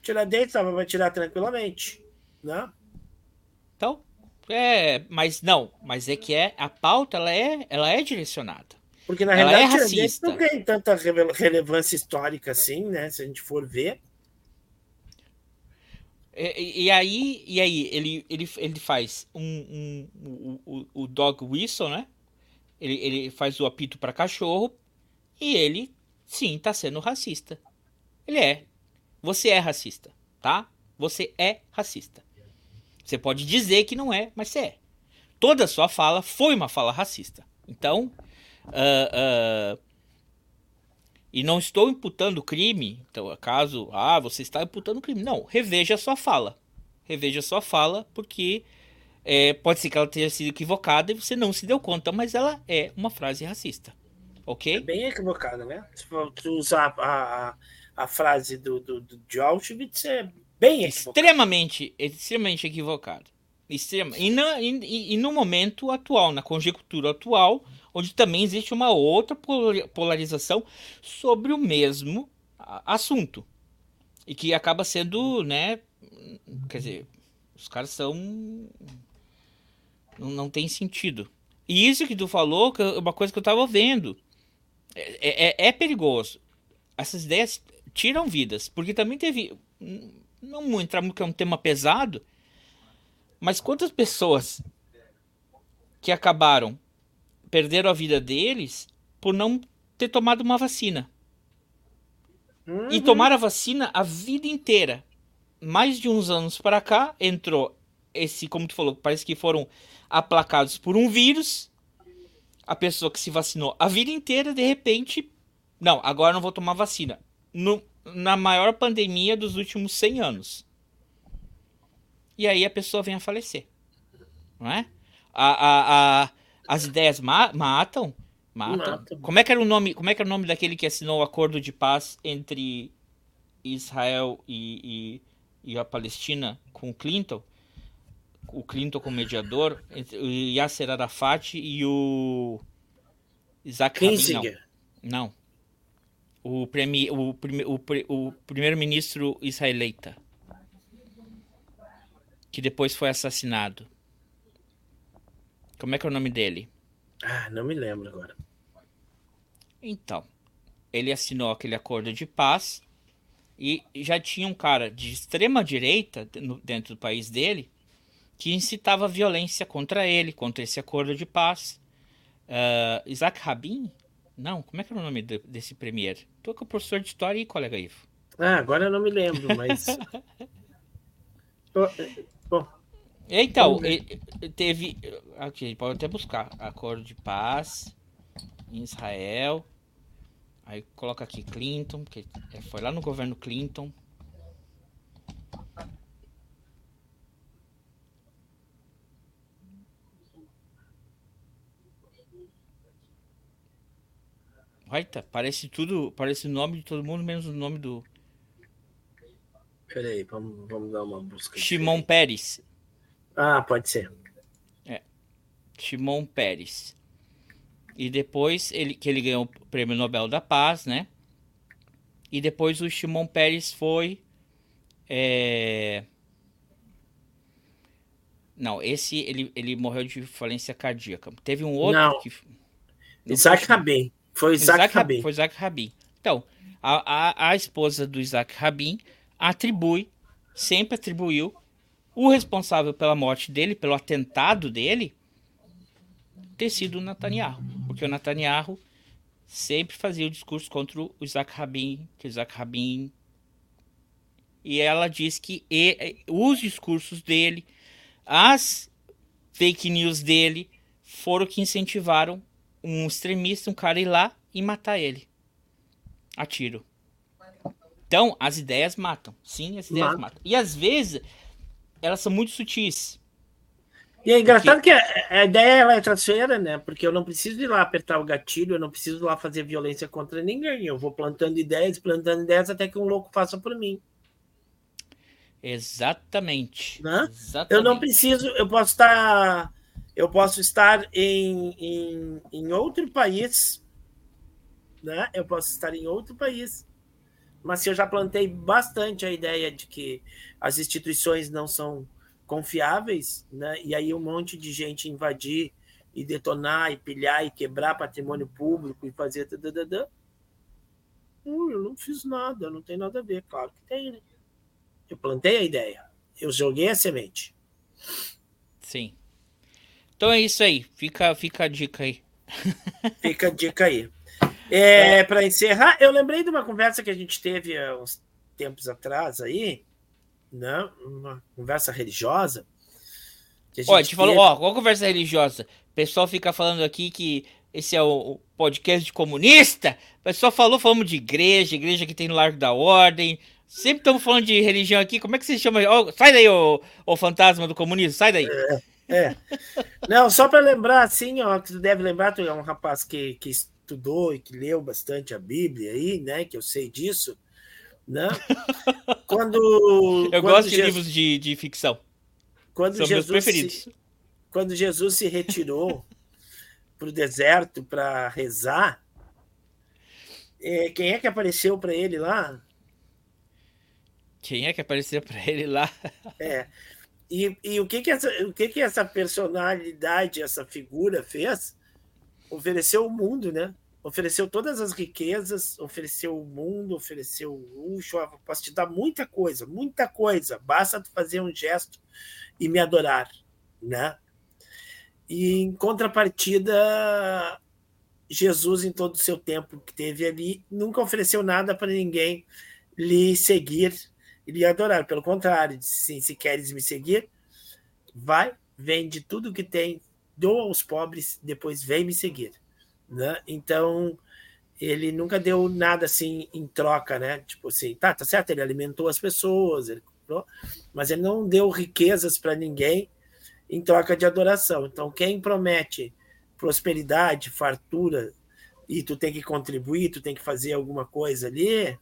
Tiradentes dá pra tirar tranquilamente. Né? Então, é, mas não, mas é que é a pauta ela é, ela é direcionada. Porque na realidade é racista. não tem tanta relevância histórica assim, né? Se a gente for ver. E, e, aí, e aí ele, ele, ele faz um, um, um, o, o dog whistle, né? Ele, ele faz o apito para cachorro e ele, sim, tá sendo racista. Ele é. Você é racista, tá? Você é racista. Você pode dizer que não é, mas você é. Toda sua fala foi uma fala racista. Então, Uh, uh, E não estou imputando crime. Então, caso, ah, você está imputando crime. Não, reveja a sua fala. Reveja a sua fala, porque é, pode ser que ela tenha sido equivocada e você não se deu conta, mas ela é uma frase racista. Ok? É bem equivocada, né? Se tu usar a, a, a frase do, do, do, de Auschwitz, é bem equivocada. Extremamente, extremamente equivocada. Extrema. E, na, e, e no momento atual, na conjectura atual, onde também existe uma outra polarização sobre o mesmo assunto. E que acaba sendo, né? Quer dizer, os caras são. Não, não tem sentido. E isso que tu falou, que é uma coisa que eu tava vendo. É, é, é perigoso. Essas ideias tiram vidas. Porque também teve. Não muito entrar porque é um tema pesado. Mas quantas pessoas que acabaram perderam a vida deles por não ter tomado uma vacina. Uhum. E tomaram a vacina a vida inteira. Mais de uns anos para cá, entrou esse, como tu falou, parece que foram aplacados por um vírus. A pessoa que se vacinou a vida inteira, de repente, não, agora não vou tomar vacina. No, na maior pandemia dos últimos 100 anos. E aí a pessoa vem a falecer. Não é? A, a, a, as ideias ma matam, matam. Mata. Como é que era o nome? Como é que era o nome daquele que assinou o acordo de paz entre Israel e, e, e a Palestina com o Clinton? O Clinton como mediador, entre o Yasser Arafat e o Isaac Rabin. Não. não. O, premi, o, o, o primeiro-ministro israelita. Que depois foi assassinado. Como é que é o nome dele? Ah, não me lembro agora. Então, ele assinou aquele acordo de paz e já tinha um cara de extrema direita dentro do país dele que incitava violência contra ele, contra esse acordo de paz. Uh, Isaac Rabin? Não, como é que é o nome de, desse premier? Tu é, é professor de história e colega Ivo. Ah, agora eu não me lembro, mas. Bom, então, teve. Aqui, pode até buscar. Acordo de paz em Israel. Aí coloca aqui Clinton, que é, foi lá no governo Clinton. Eita, parece tudo. Parece o nome de todo mundo, menos o nome do. Peraí, vamos, vamos dar uma busca. Shimon Peres. Ah, pode ser. É. Shimon Peres. E depois ele, que ele ganhou o Prêmio Nobel da Paz, né? E depois o Shimon Peres foi. É... Não, esse ele, ele morreu de falência cardíaca. Teve um outro Não. que. Não Isaac Rabin. Foi Isaac, Isaac Rabin. Foi Isaac Rabin. Então, a, a, a esposa do Isaac Rabin atribui, sempre atribuiu o responsável pela morte dele, pelo atentado dele, ter sido o Netanyahu. Porque o Netanyahu sempre fazia o discurso contra o Isaac Rabin, que o Isaac Rabin. E ela diz que os discursos dele, as fake news dele, foram que incentivaram um extremista, um cara ir lá e matar ele. A tiro. Então, as ideias matam. Sim, as ideias Mata. matam. E às vezes elas são muito sutis. E é engraçado porque... que a, ideia ela é traiçoeira, né? Porque eu não preciso ir lá apertar o gatilho, eu não preciso ir lá fazer violência contra ninguém. Eu vou plantando ideias, plantando ideias até que um louco faça por mim. Exatamente. Né? Exatamente. Eu não preciso, eu posso estar, eu posso estar em, em, em outro país, né? Eu posso estar em outro país mas se eu já plantei bastante a ideia de que as instituições não são confiáveis, né? E aí um monte de gente invadir e detonar e pilhar e quebrar patrimônio público e fazer dadadã. Hum, eu não fiz nada, não tem nada a ver, claro que tem, né? Eu plantei a ideia, eu joguei a semente. Sim. Então é isso aí, fica, fica a dica aí. Fica a dica aí. É, é. Para encerrar, eu lembrei de uma conversa que a gente teve há uns tempos atrás aí, né? uma conversa religiosa. Que a gente ó, a gente teve... falou, ó, qual conversa religiosa? O pessoal fica falando aqui que esse é o, podcast de comunista. O pessoal falou, falamos de igreja, igreja que tem no Largo da Ordem. Sempre estamos falando de religião aqui. Como é que se chama? Oh, sai daí, ô, ô fantasma do comunismo, sai daí. É, é. Não, só para lembrar, assim, ó, que tu deve lembrar, tu é um rapaz que, que estudou e que leu bastante a Bíblia aí, né? Que eu sei disso. Né? Quando. Eu quando gosto de Jesus, livros de, de ficção. Quando São Jesus meus preferidos. Se, quando Jesus se retirou para o deserto para rezar, é, quem é que apareceu para ele lá? Quem é que apareceu para ele lá? É. E, e o, que, que, essa, o que, que essa personalidade, essa figura fez? Ofereceu o mundo, né? Ofereceu todas as riquezas, ofereceu o mundo, ofereceu o luxo. Posso te dar muita coisa, muita coisa. Basta tu fazer um gesto e me adorar, né? E em contrapartida, Jesus, em todo o seu tempo que teve ali, nunca ofereceu nada para ninguém lhe seguir e lhe adorar. Pelo contrário, disse se queres me seguir, vai, vende tudo que tem, doa aos pobres, depois vem me seguir. Né? Então, ele nunca deu nada assim em troca, né? Tipo assim, tá, tá certo, ele alimentou as pessoas, ele mas ele não deu riquezas para ninguém em troca de adoração. Então, quem promete prosperidade, fartura, e tu tem que contribuir, tu tem que fazer alguma coisa ali,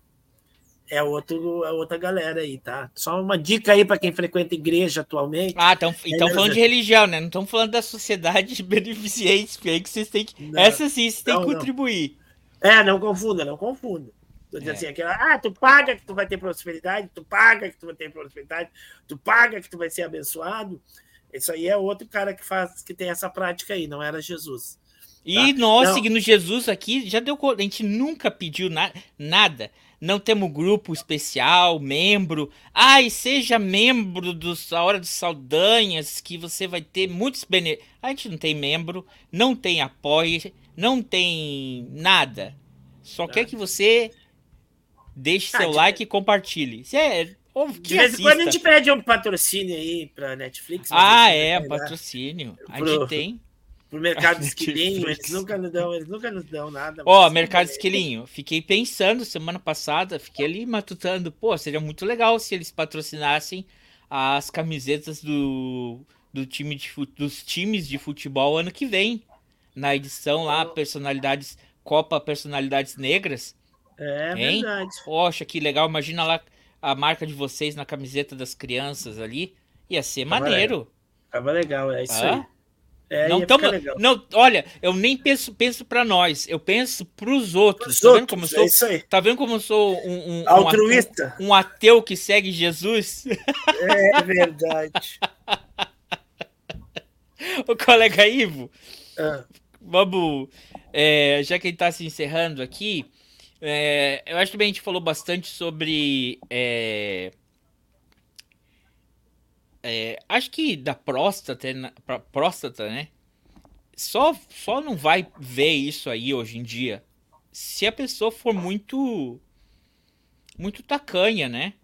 é, outro, é outra galera aí, tá? Só uma dica aí para quem frequenta igreja atualmente. Ah, então estão falando de religião, né? Não estão falando da sociedade beneficente, aí que vocês têm que. Não, essa sim, vocês têm que contribuir. Não. É, não confunda, não confunda. Tô dizendo é. assim, aquela, ah, tu paga que tu vai ter prosperidade, tu paga que tu vai ter prosperidade, tu paga que tu vai ser abençoado. Isso aí é outro cara que faz, que tem essa prática aí, não era Jesus. E tá? nós, não. seguindo Jesus aqui, já deu A gente nunca pediu na, nada. Não temos grupo especial, membro. Ai, seja membro do, da Hora dos Saldanhas, que você vai ter muitos benefícios. A gente não tem membro, não tem apoio, não tem nada. Só quer que você deixe ah, seu like e compartilhe. Se é de vez em quando a gente pede um patrocínio aí pra Netflix. Ah, é, um patrocínio. A gente tem. Pro mercado esquilinho, eles nunca nos dão, eles nunca nos dão nada. Ó, oh, mercado esquilinho, fiquei pensando semana passada, fiquei ali matutando, pô, seria muito legal se eles patrocinassem as camisetas do, do time de, dos times de futebol ano que vem. Na edição lá, personalidades, Copa Personalidades Negras. É hein? verdade. Poxa, que legal. Imagina lá a marca de vocês na camiseta das crianças ali. Ia ser Tava maneiro. Legal. Tava legal, é isso ah? aí. É, não tamo, não, olha, eu nem penso, penso para nós, eu penso pros outros. Pros tá vendo como eu sou? É aí. Tá vendo como eu sou um, um altruísta, um, um ateu que segue Jesus? É verdade. o colega Ivo, ah. vamos, é, já que ele tá se encerrando aqui, é, eu acho que a gente falou bastante sobre. É, acho que da próstata, próstata, né? Só, só não vai ver isso aí hoje em dia se a pessoa for muito. Muito tacanha, né?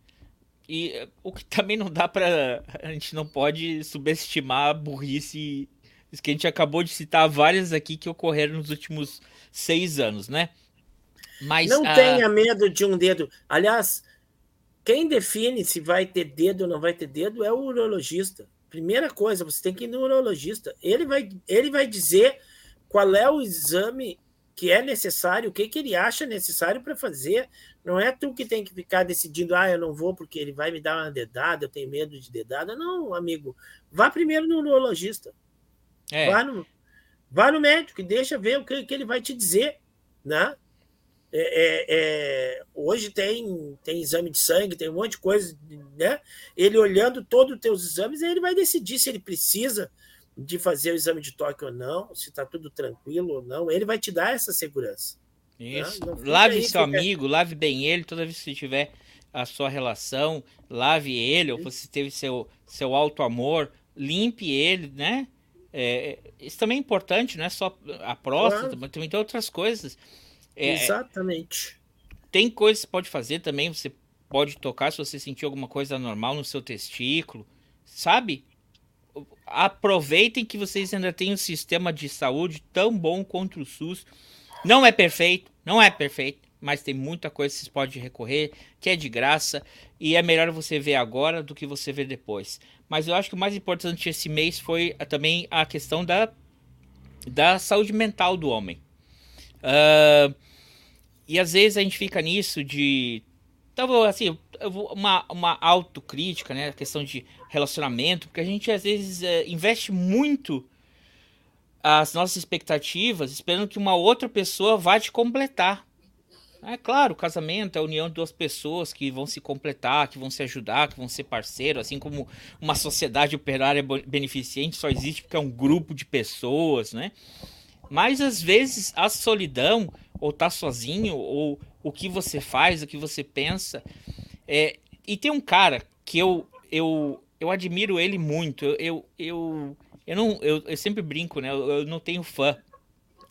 E o que também não dá pra. A gente não pode subestimar a burrice que a gente acabou de citar várias aqui que ocorreram nos últimos seis anos, né? Mas, não tenha medo de um dedo. Aliás, quem define se vai ter dedo ou não vai ter dedo é o urologista. Primeira coisa, você tem que ir no urologista. Ele vai, ele vai dizer qual é o exame que é necessário, o que, que ele acha necessário para fazer. Não é tu que tem que ficar decidindo, ah, eu não vou porque ele vai me dar uma dedada, eu tenho medo de dedada. Não, amigo. Vá primeiro no urologista. É. Vá, no, vá no médico e deixa ver o que, que ele vai te dizer. Né? É, é, é, hoje tem, tem exame de sangue, tem um monte de coisa, né? Ele olhando todos os teus exames, ele vai decidir se ele precisa de fazer o exame de toque ou não, se está tudo tranquilo ou não. Ele vai te dar essa segurança. Né? Isso. Né? Lave aí, seu fica... amigo, lave bem ele toda vez que tiver a sua relação, lave ele, ou você teve seu, seu alto amor, limpe ele, né? É, isso também é importante, não é só a próstata, claro. mas também tem outras coisas. É, Exatamente. Tem coisas que você pode fazer também, você pode tocar se você sentir alguma coisa anormal no seu testículo, sabe? Aproveitem que vocês ainda têm um sistema de saúde tão bom quanto o SUS. Não é perfeito, não é perfeito, mas tem muita coisa que você pode recorrer, que é de graça, e é melhor você ver agora do que você ver depois. Mas eu acho que o mais importante esse mês foi também a questão da, da saúde mental do homem. Uh, e às vezes a gente fica nisso de. Então, assim, uma, uma autocrítica, né? A questão de relacionamento, porque a gente às vezes é, investe muito as nossas expectativas esperando que uma outra pessoa vá te completar. É claro, o casamento é a união de duas pessoas que vão se completar, que vão se ajudar, que vão ser parceiros, assim como uma sociedade operária beneficente só existe porque é um grupo de pessoas, né? Mas às vezes a solidão, ou tá sozinho, ou o que você faz, o que você pensa. É... E tem um cara que eu, eu, eu admiro ele muito. Eu, eu, eu, eu não, eu, eu sempre brinco, né? Eu, eu não tenho fã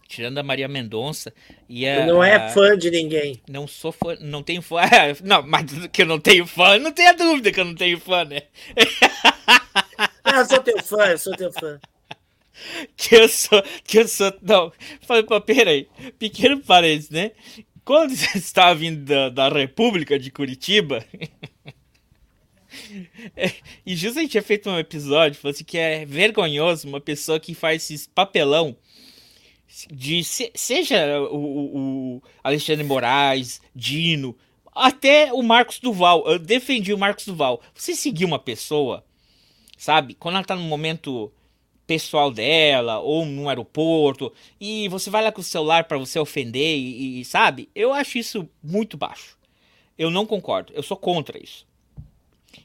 tirando a Maria Mendonça e a, não é fã de ninguém. Não sou fã, não tenho fã. Não, mas que eu não tenho fã, não tenha dúvida que eu não tenho fã, né? eu sou teu fã, eu sou teu fã. Que eu sou, que eu sou, não. Falei, pô, peraí, pequeno parênteses, né? Quando você estava vindo da, da República de Curitiba, é, e justo a gente tinha feito um episódio, falou assim que é vergonhoso uma pessoa que faz esses papelão de se, seja o, o, Alexandre Moraes, Dino, até o Marcos Duval. Eu defendi o Marcos Duval. Você seguir uma pessoa, sabe? Quando ela tá no momento pessoal dela ou no aeroporto e você vai lá com o celular para você ofender e, e, sabe? Eu acho isso muito baixo. Eu não concordo. Eu sou contra isso.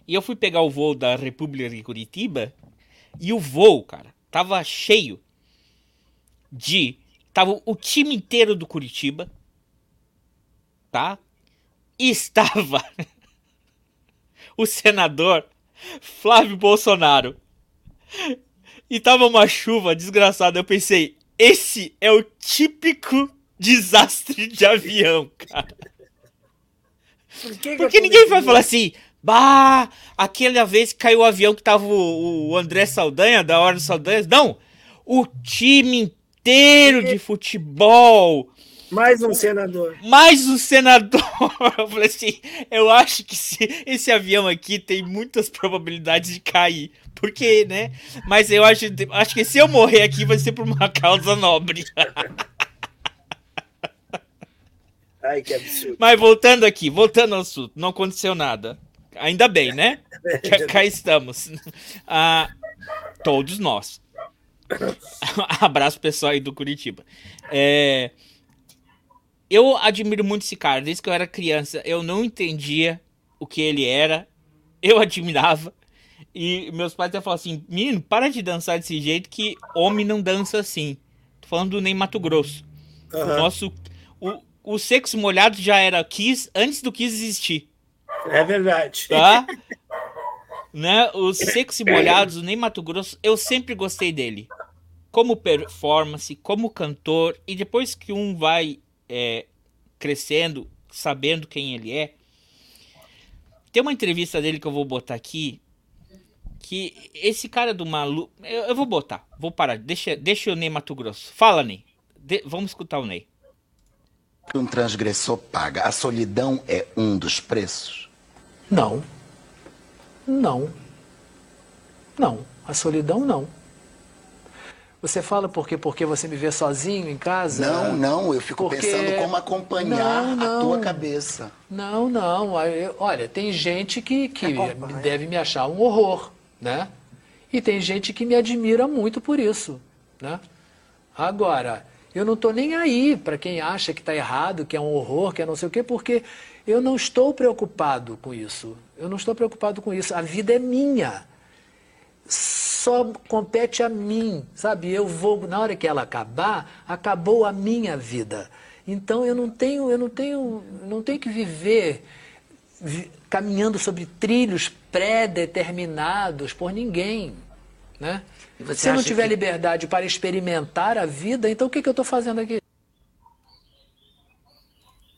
E eu fui pegar o voo da República de Curitiba e o voo, cara, tava cheio de. Tava o time inteiro do Curitiba. Tá? E estava o senador Flávio Bolsonaro. E tava uma chuva desgraçada. Eu pensei, esse é o típico desastre de avião, cara. Por que Porque ninguém vai falar assim, bah, aquela vez que caiu o avião que tava o, o André Saldanha, da Hora do Saldanha. Não, o time inteiro de futebol. Mais um senador. Mais um senador. Eu falei assim, eu acho que se, esse avião aqui tem muitas probabilidades de cair. Porque, né? Mas eu acho, acho que se eu morrer aqui vai ser por uma causa nobre. Ai, que absurdo. Mas voltando aqui, voltando ao assunto, não aconteceu nada. Ainda bem, né? cá, cá estamos. Ah, todos nós. Abraço pessoal aí do Curitiba. É, eu admiro muito esse cara. Desde que eu era criança, eu não entendia o que ele era. Eu admirava. E meus pais até falaram assim: Menino, para de dançar desse jeito que homem não dança assim. Tô falando do Ney Mato Grosso. Uhum. O nosso. O, o Secos Molhados já era Kiss antes do Kiss existir. É verdade. Tá? né? Os Secos e Molhados, o Ney Mato Grosso, eu sempre gostei dele como performance, como cantor, e depois que um vai é, crescendo, sabendo quem ele é. Tem uma entrevista dele que eu vou botar aqui. Que esse cara do maluco. Eu, eu, vou botar, vou parar. Deixa, deixa o Ney Mato Grosso. Fala, Ney. De, vamos escutar o Ney. Um transgressor paga. A solidão é um dos preços? Não. Não. Não. A solidão não. Você fala porque porque você me vê sozinho em casa? Não, não, eu fico porque... pensando como acompanhar não, não. a tua cabeça. Não, não. Olha, tem gente que, que deve me achar um horror, né? E tem gente que me admira muito por isso, né? Agora, eu não estou nem aí para quem acha que está errado, que é um horror, que é não sei o quê, porque eu não estou preocupado com isso. Eu não estou preocupado com isso. A vida é minha só compete a mim, sabe? Eu vou, na hora que ela acabar, acabou a minha vida. Então eu não tenho, eu não tenho, não tenho que viver vi, caminhando sobre trilhos pré-determinados por ninguém, né? Se eu não tiver que... liberdade para experimentar a vida, então o que, que eu estou fazendo aqui?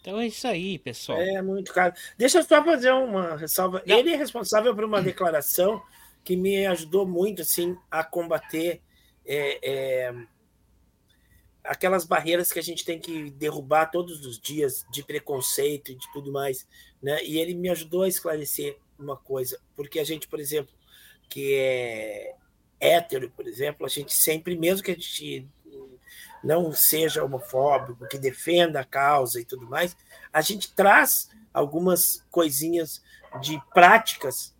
Então é isso aí, pessoal. É muito caro. Deixa eu só fazer uma ressalva. Não. Ele é responsável por uma declaração que me ajudou muito assim a combater é, é, aquelas barreiras que a gente tem que derrubar todos os dias de preconceito e de tudo mais, né? E ele me ajudou a esclarecer uma coisa, porque a gente, por exemplo, que é hétero, por exemplo, a gente sempre, mesmo que a gente não seja homofóbico, que defenda a causa e tudo mais, a gente traz algumas coisinhas de práticas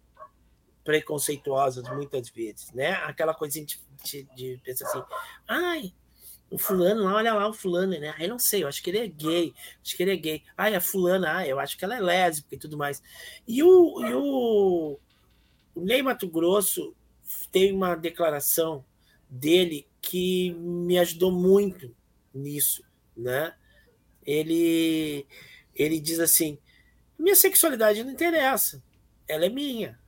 preconceituosas muitas vezes, né? Aquela coisinha de, de, de pensar assim, ai, o fulano lá, olha lá o fulano, né? Aí não sei, eu acho que ele é gay, acho que ele é gay. Ai, a fulana, ah, eu acho que ela é lésbica e tudo mais. E o, e o, o Ney Mato Grosso tem uma declaração dele que me ajudou muito nisso, né? Ele ele diz assim: minha sexualidade não interessa, ela é minha.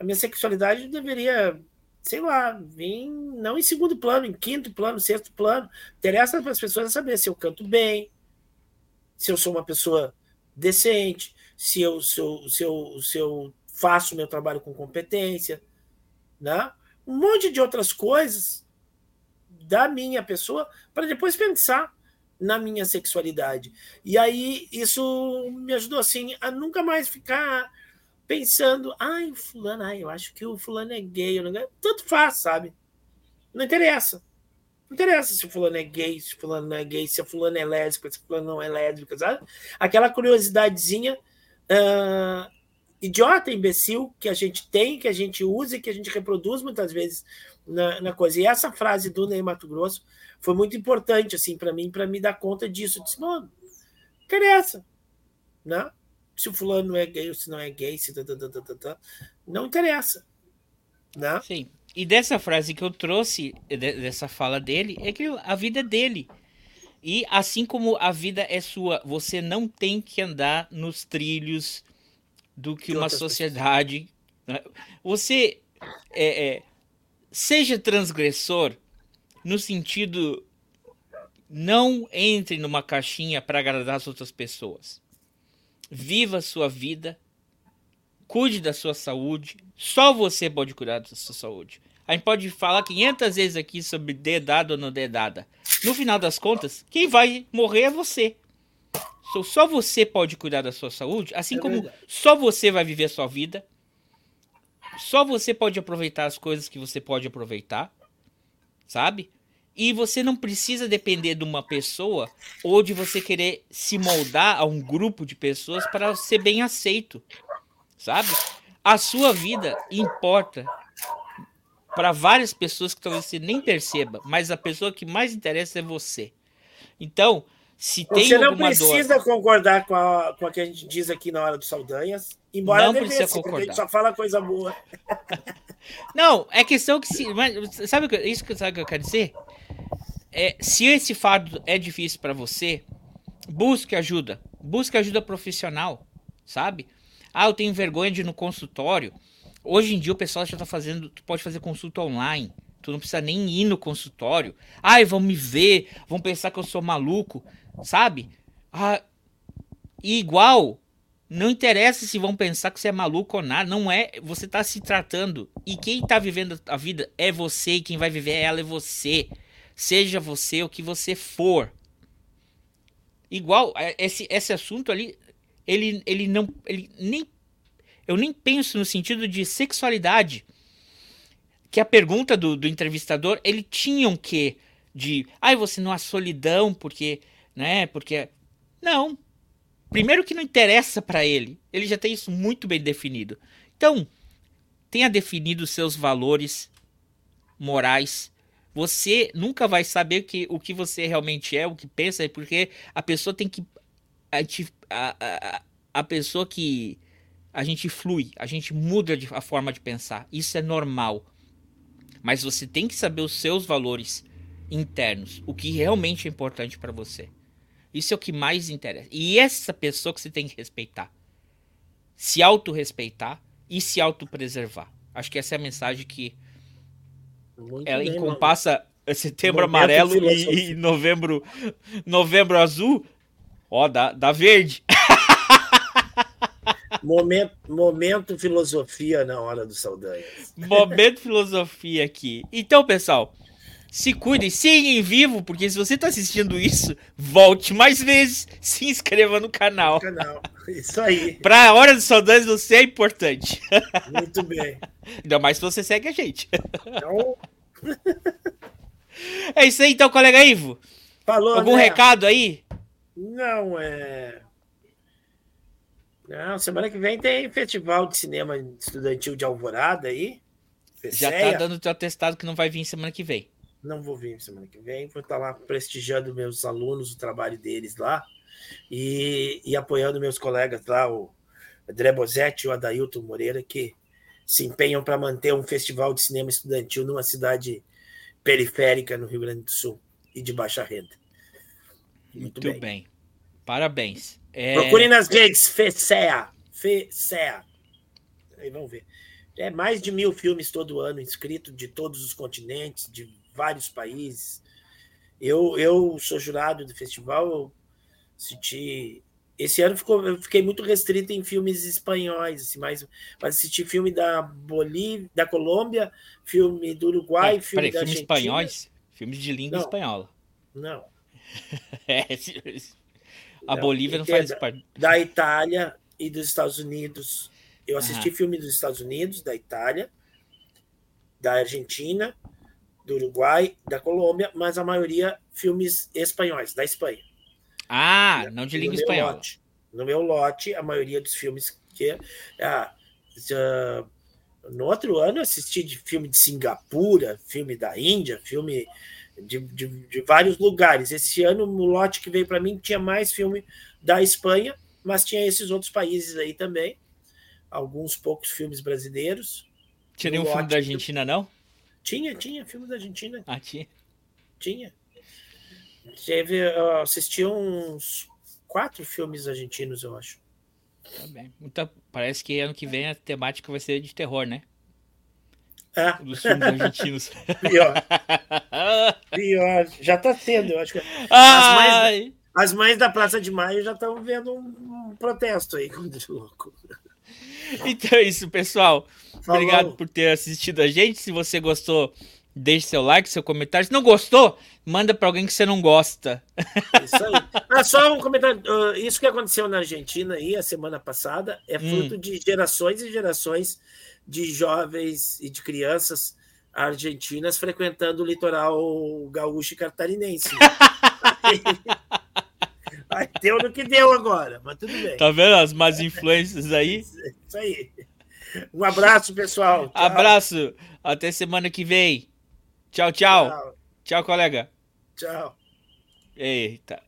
A minha sexualidade deveria, sei lá, vir não em segundo plano, em quinto plano, sexto plano. Interessa para as pessoas saber se eu canto bem, se eu sou uma pessoa decente, se eu, se eu, se eu, se eu faço meu trabalho com competência, né? Um monte de outras coisas da minha pessoa para depois pensar na minha sexualidade. E aí isso me ajudou assim a nunca mais ficar pensando, ai, fulano, ai, eu acho que o fulano é gay, não é? tanto faz, sabe? Não interessa. Não interessa se o fulano é gay, se o fulano não é gay, se o fulano é lésbica, se o fulano não é lésbica, sabe? Aquela curiosidadezinha uh, idiota, imbecil que a gente tem, que a gente usa e que a gente reproduz muitas vezes na, na coisa. E essa frase do Ney Mato Grosso foi muito importante assim para mim, para me dar conta disso. Eu disse, mano, não interessa, né? Se o fulano é gay ou se não é gay, se tá, tá, tá, tá, tá, não interessa, né? Sim. E dessa frase que eu trouxe, dessa fala dele, é que a vida é dele. E assim como a vida é sua, você não tem que andar nos trilhos do que uma sociedade. Né? Você é, é, seja transgressor no sentido não entre numa caixinha para agradar as outras pessoas. Viva a sua vida, cuide da sua saúde. Só você pode cuidar da sua saúde. A gente pode falar 500 vezes aqui sobre dedado ou não dedada. No final das contas, quem vai morrer é você. Só você pode cuidar da sua saúde, assim é como só você vai viver a sua vida. Só você pode aproveitar as coisas que você pode aproveitar, sabe? E você não precisa depender de uma pessoa ou de você querer se moldar a um grupo de pessoas para ser bem aceito, sabe? A sua vida importa para várias pessoas que talvez você nem perceba, mas a pessoa que mais interessa é você. Então, se tem Você não precisa dor... concordar com a, com a que a gente diz aqui na hora do Saldanhas, embora não devesse, precisa concordar. a gente só fala coisa boa. não, é questão que se. Mas, sabe isso que, sabe que eu quero dizer? É, se esse fardo é difícil para você, busque ajuda. Busque ajuda profissional, sabe? Ah, eu tenho vergonha de ir no consultório. Hoje em dia o pessoal já tá fazendo. Tu pode fazer consulta online. Tu não precisa nem ir no consultório. Ai, vão me ver, vão pensar que eu sou maluco sabe? Ah, igual, não interessa se vão pensar que você é maluco ou nada, não é, você tá se tratando. E quem tá vivendo a vida é você, e quem vai viver ela é você. Seja você o que você for. Igual, é, esse, esse assunto ali, ele, ele não, ele nem, eu nem penso no sentido de sexualidade. Que a pergunta do, do entrevistador, ele tinha um quê? De, ai, você não há solidão, porque né? Porque não. Primeiro que não interessa para ele. Ele já tem isso muito bem definido. Então, tenha definido seus valores morais. Você nunca vai saber que, o que você realmente é, o que pensa, porque a pessoa tem que. A, a, a pessoa que. A gente flui, a gente muda a forma de pensar. Isso é normal. Mas você tem que saber os seus valores internos, o que realmente é importante para você. Isso é o que mais interessa. E essa pessoa que você tem que respeitar. Se autorrespeitar e se autopreservar. Acho que essa é a mensagem que Muito ela bem, encompassa mano. setembro Momento amarelo e, e, novembro novembro azul. Ó, da, da verde. Momento, momento filosofia na hora do Saldanha. Momento filosofia aqui. Então, pessoal, Se cuidem, sim, em vivo, porque se você tá assistindo isso, volte mais vezes, se inscreva no canal. Canal. Isso aí. Pra Hora dos Saudantes você é importante. Muito bem. Ainda mais se você segue a gente. Então, É isso aí então, colega Ivo. falou, Algum André. recado aí? Não, é. Não, semana que vem tem Festival de Cinema Estudantil de Alvorada aí. Já tá dando teu atestado que não vai vir semana que vem. Não vou vir semana que vem, vou estar lá prestigiando meus alunos, o trabalho deles lá e, e apoiando meus colegas lá, o André Bozetti e o Adailton Moreira, que se empenham para manter um festival de cinema estudantil numa cidade periférica no Rio Grande do Sul e de baixa renda. Muito, Muito bem. bem. Parabéns. É, Procurem nas redes, FECEA. FECEA. Aí vamos ver. É mais de mil filmes todo ano inscritos de todos os continentes, de vários países. Eu, eu sou jurado do festival, assisti. Esse ano ficou, eu fiquei muito restrito em filmes espanhóis, assim, mais, mas assisti filme da Bolívia, da Colômbia, filme do Uruguai, Peraí, filme peraí, da filmes Argentina. espanhóis? Filmes de língua Não. espanhola. Não. É, a Não, Bolívia não faz parte. da Itália e dos Estados Unidos. Eu assisti Aham. filme dos Estados Unidos, da Itália, da Argentina, do Uruguai, da Colômbia, mas a maioria filmes espanhóis, da Espanha. Ah, não de língua espanhola. lote. No meu lote, a maioria dos filmes que. Ah, já- no outro ano, eu assisti de filme de Singapura, filme da Índia, filme de, de, de vários lugares. Esse ano, o lote que veio para mim tinha mais filme da Espanha, mas tinha esses outros países aí também. Alguns poucos filmes brasileiros. Tinha nenhum filme da Argentina, não? Tinha, tinha filme da Argentina, Ah, tinha. tinha. Teve, eu assisti uns quatro filmes argentinos, eu acho. Tá bem. Muita... Parece que ano que vem a temática vai ser de terror, né? É, Dos filmes argentinos. pior. Pior, já tá tendo, eu acho que Ai! as mães da Praça de Maio já estão vendo um, um protesto aí louco. Então é isso, pessoal. Falou. Obrigado por ter assistido a gente. Se você gostou, deixe seu like, seu comentário. Se não gostou, manda pra alguém que você não gosta. Isso aí. Ah, só um comentário. ah, Isso que aconteceu na Argentina aí a semana passada é Hum. fruto de gerações e gerações de jovens e de crianças argentinas frequentando o litoral gaúcho e catarinense. Aí deu no que deu agora, mas tudo bem. Tá vendo as más influências aí? Isso aí. Um abraço, pessoal. Tchau. Abraço. Até semana que vem. Tchau, tchau. Tchau. Tchau, colega. Tchau. Eita.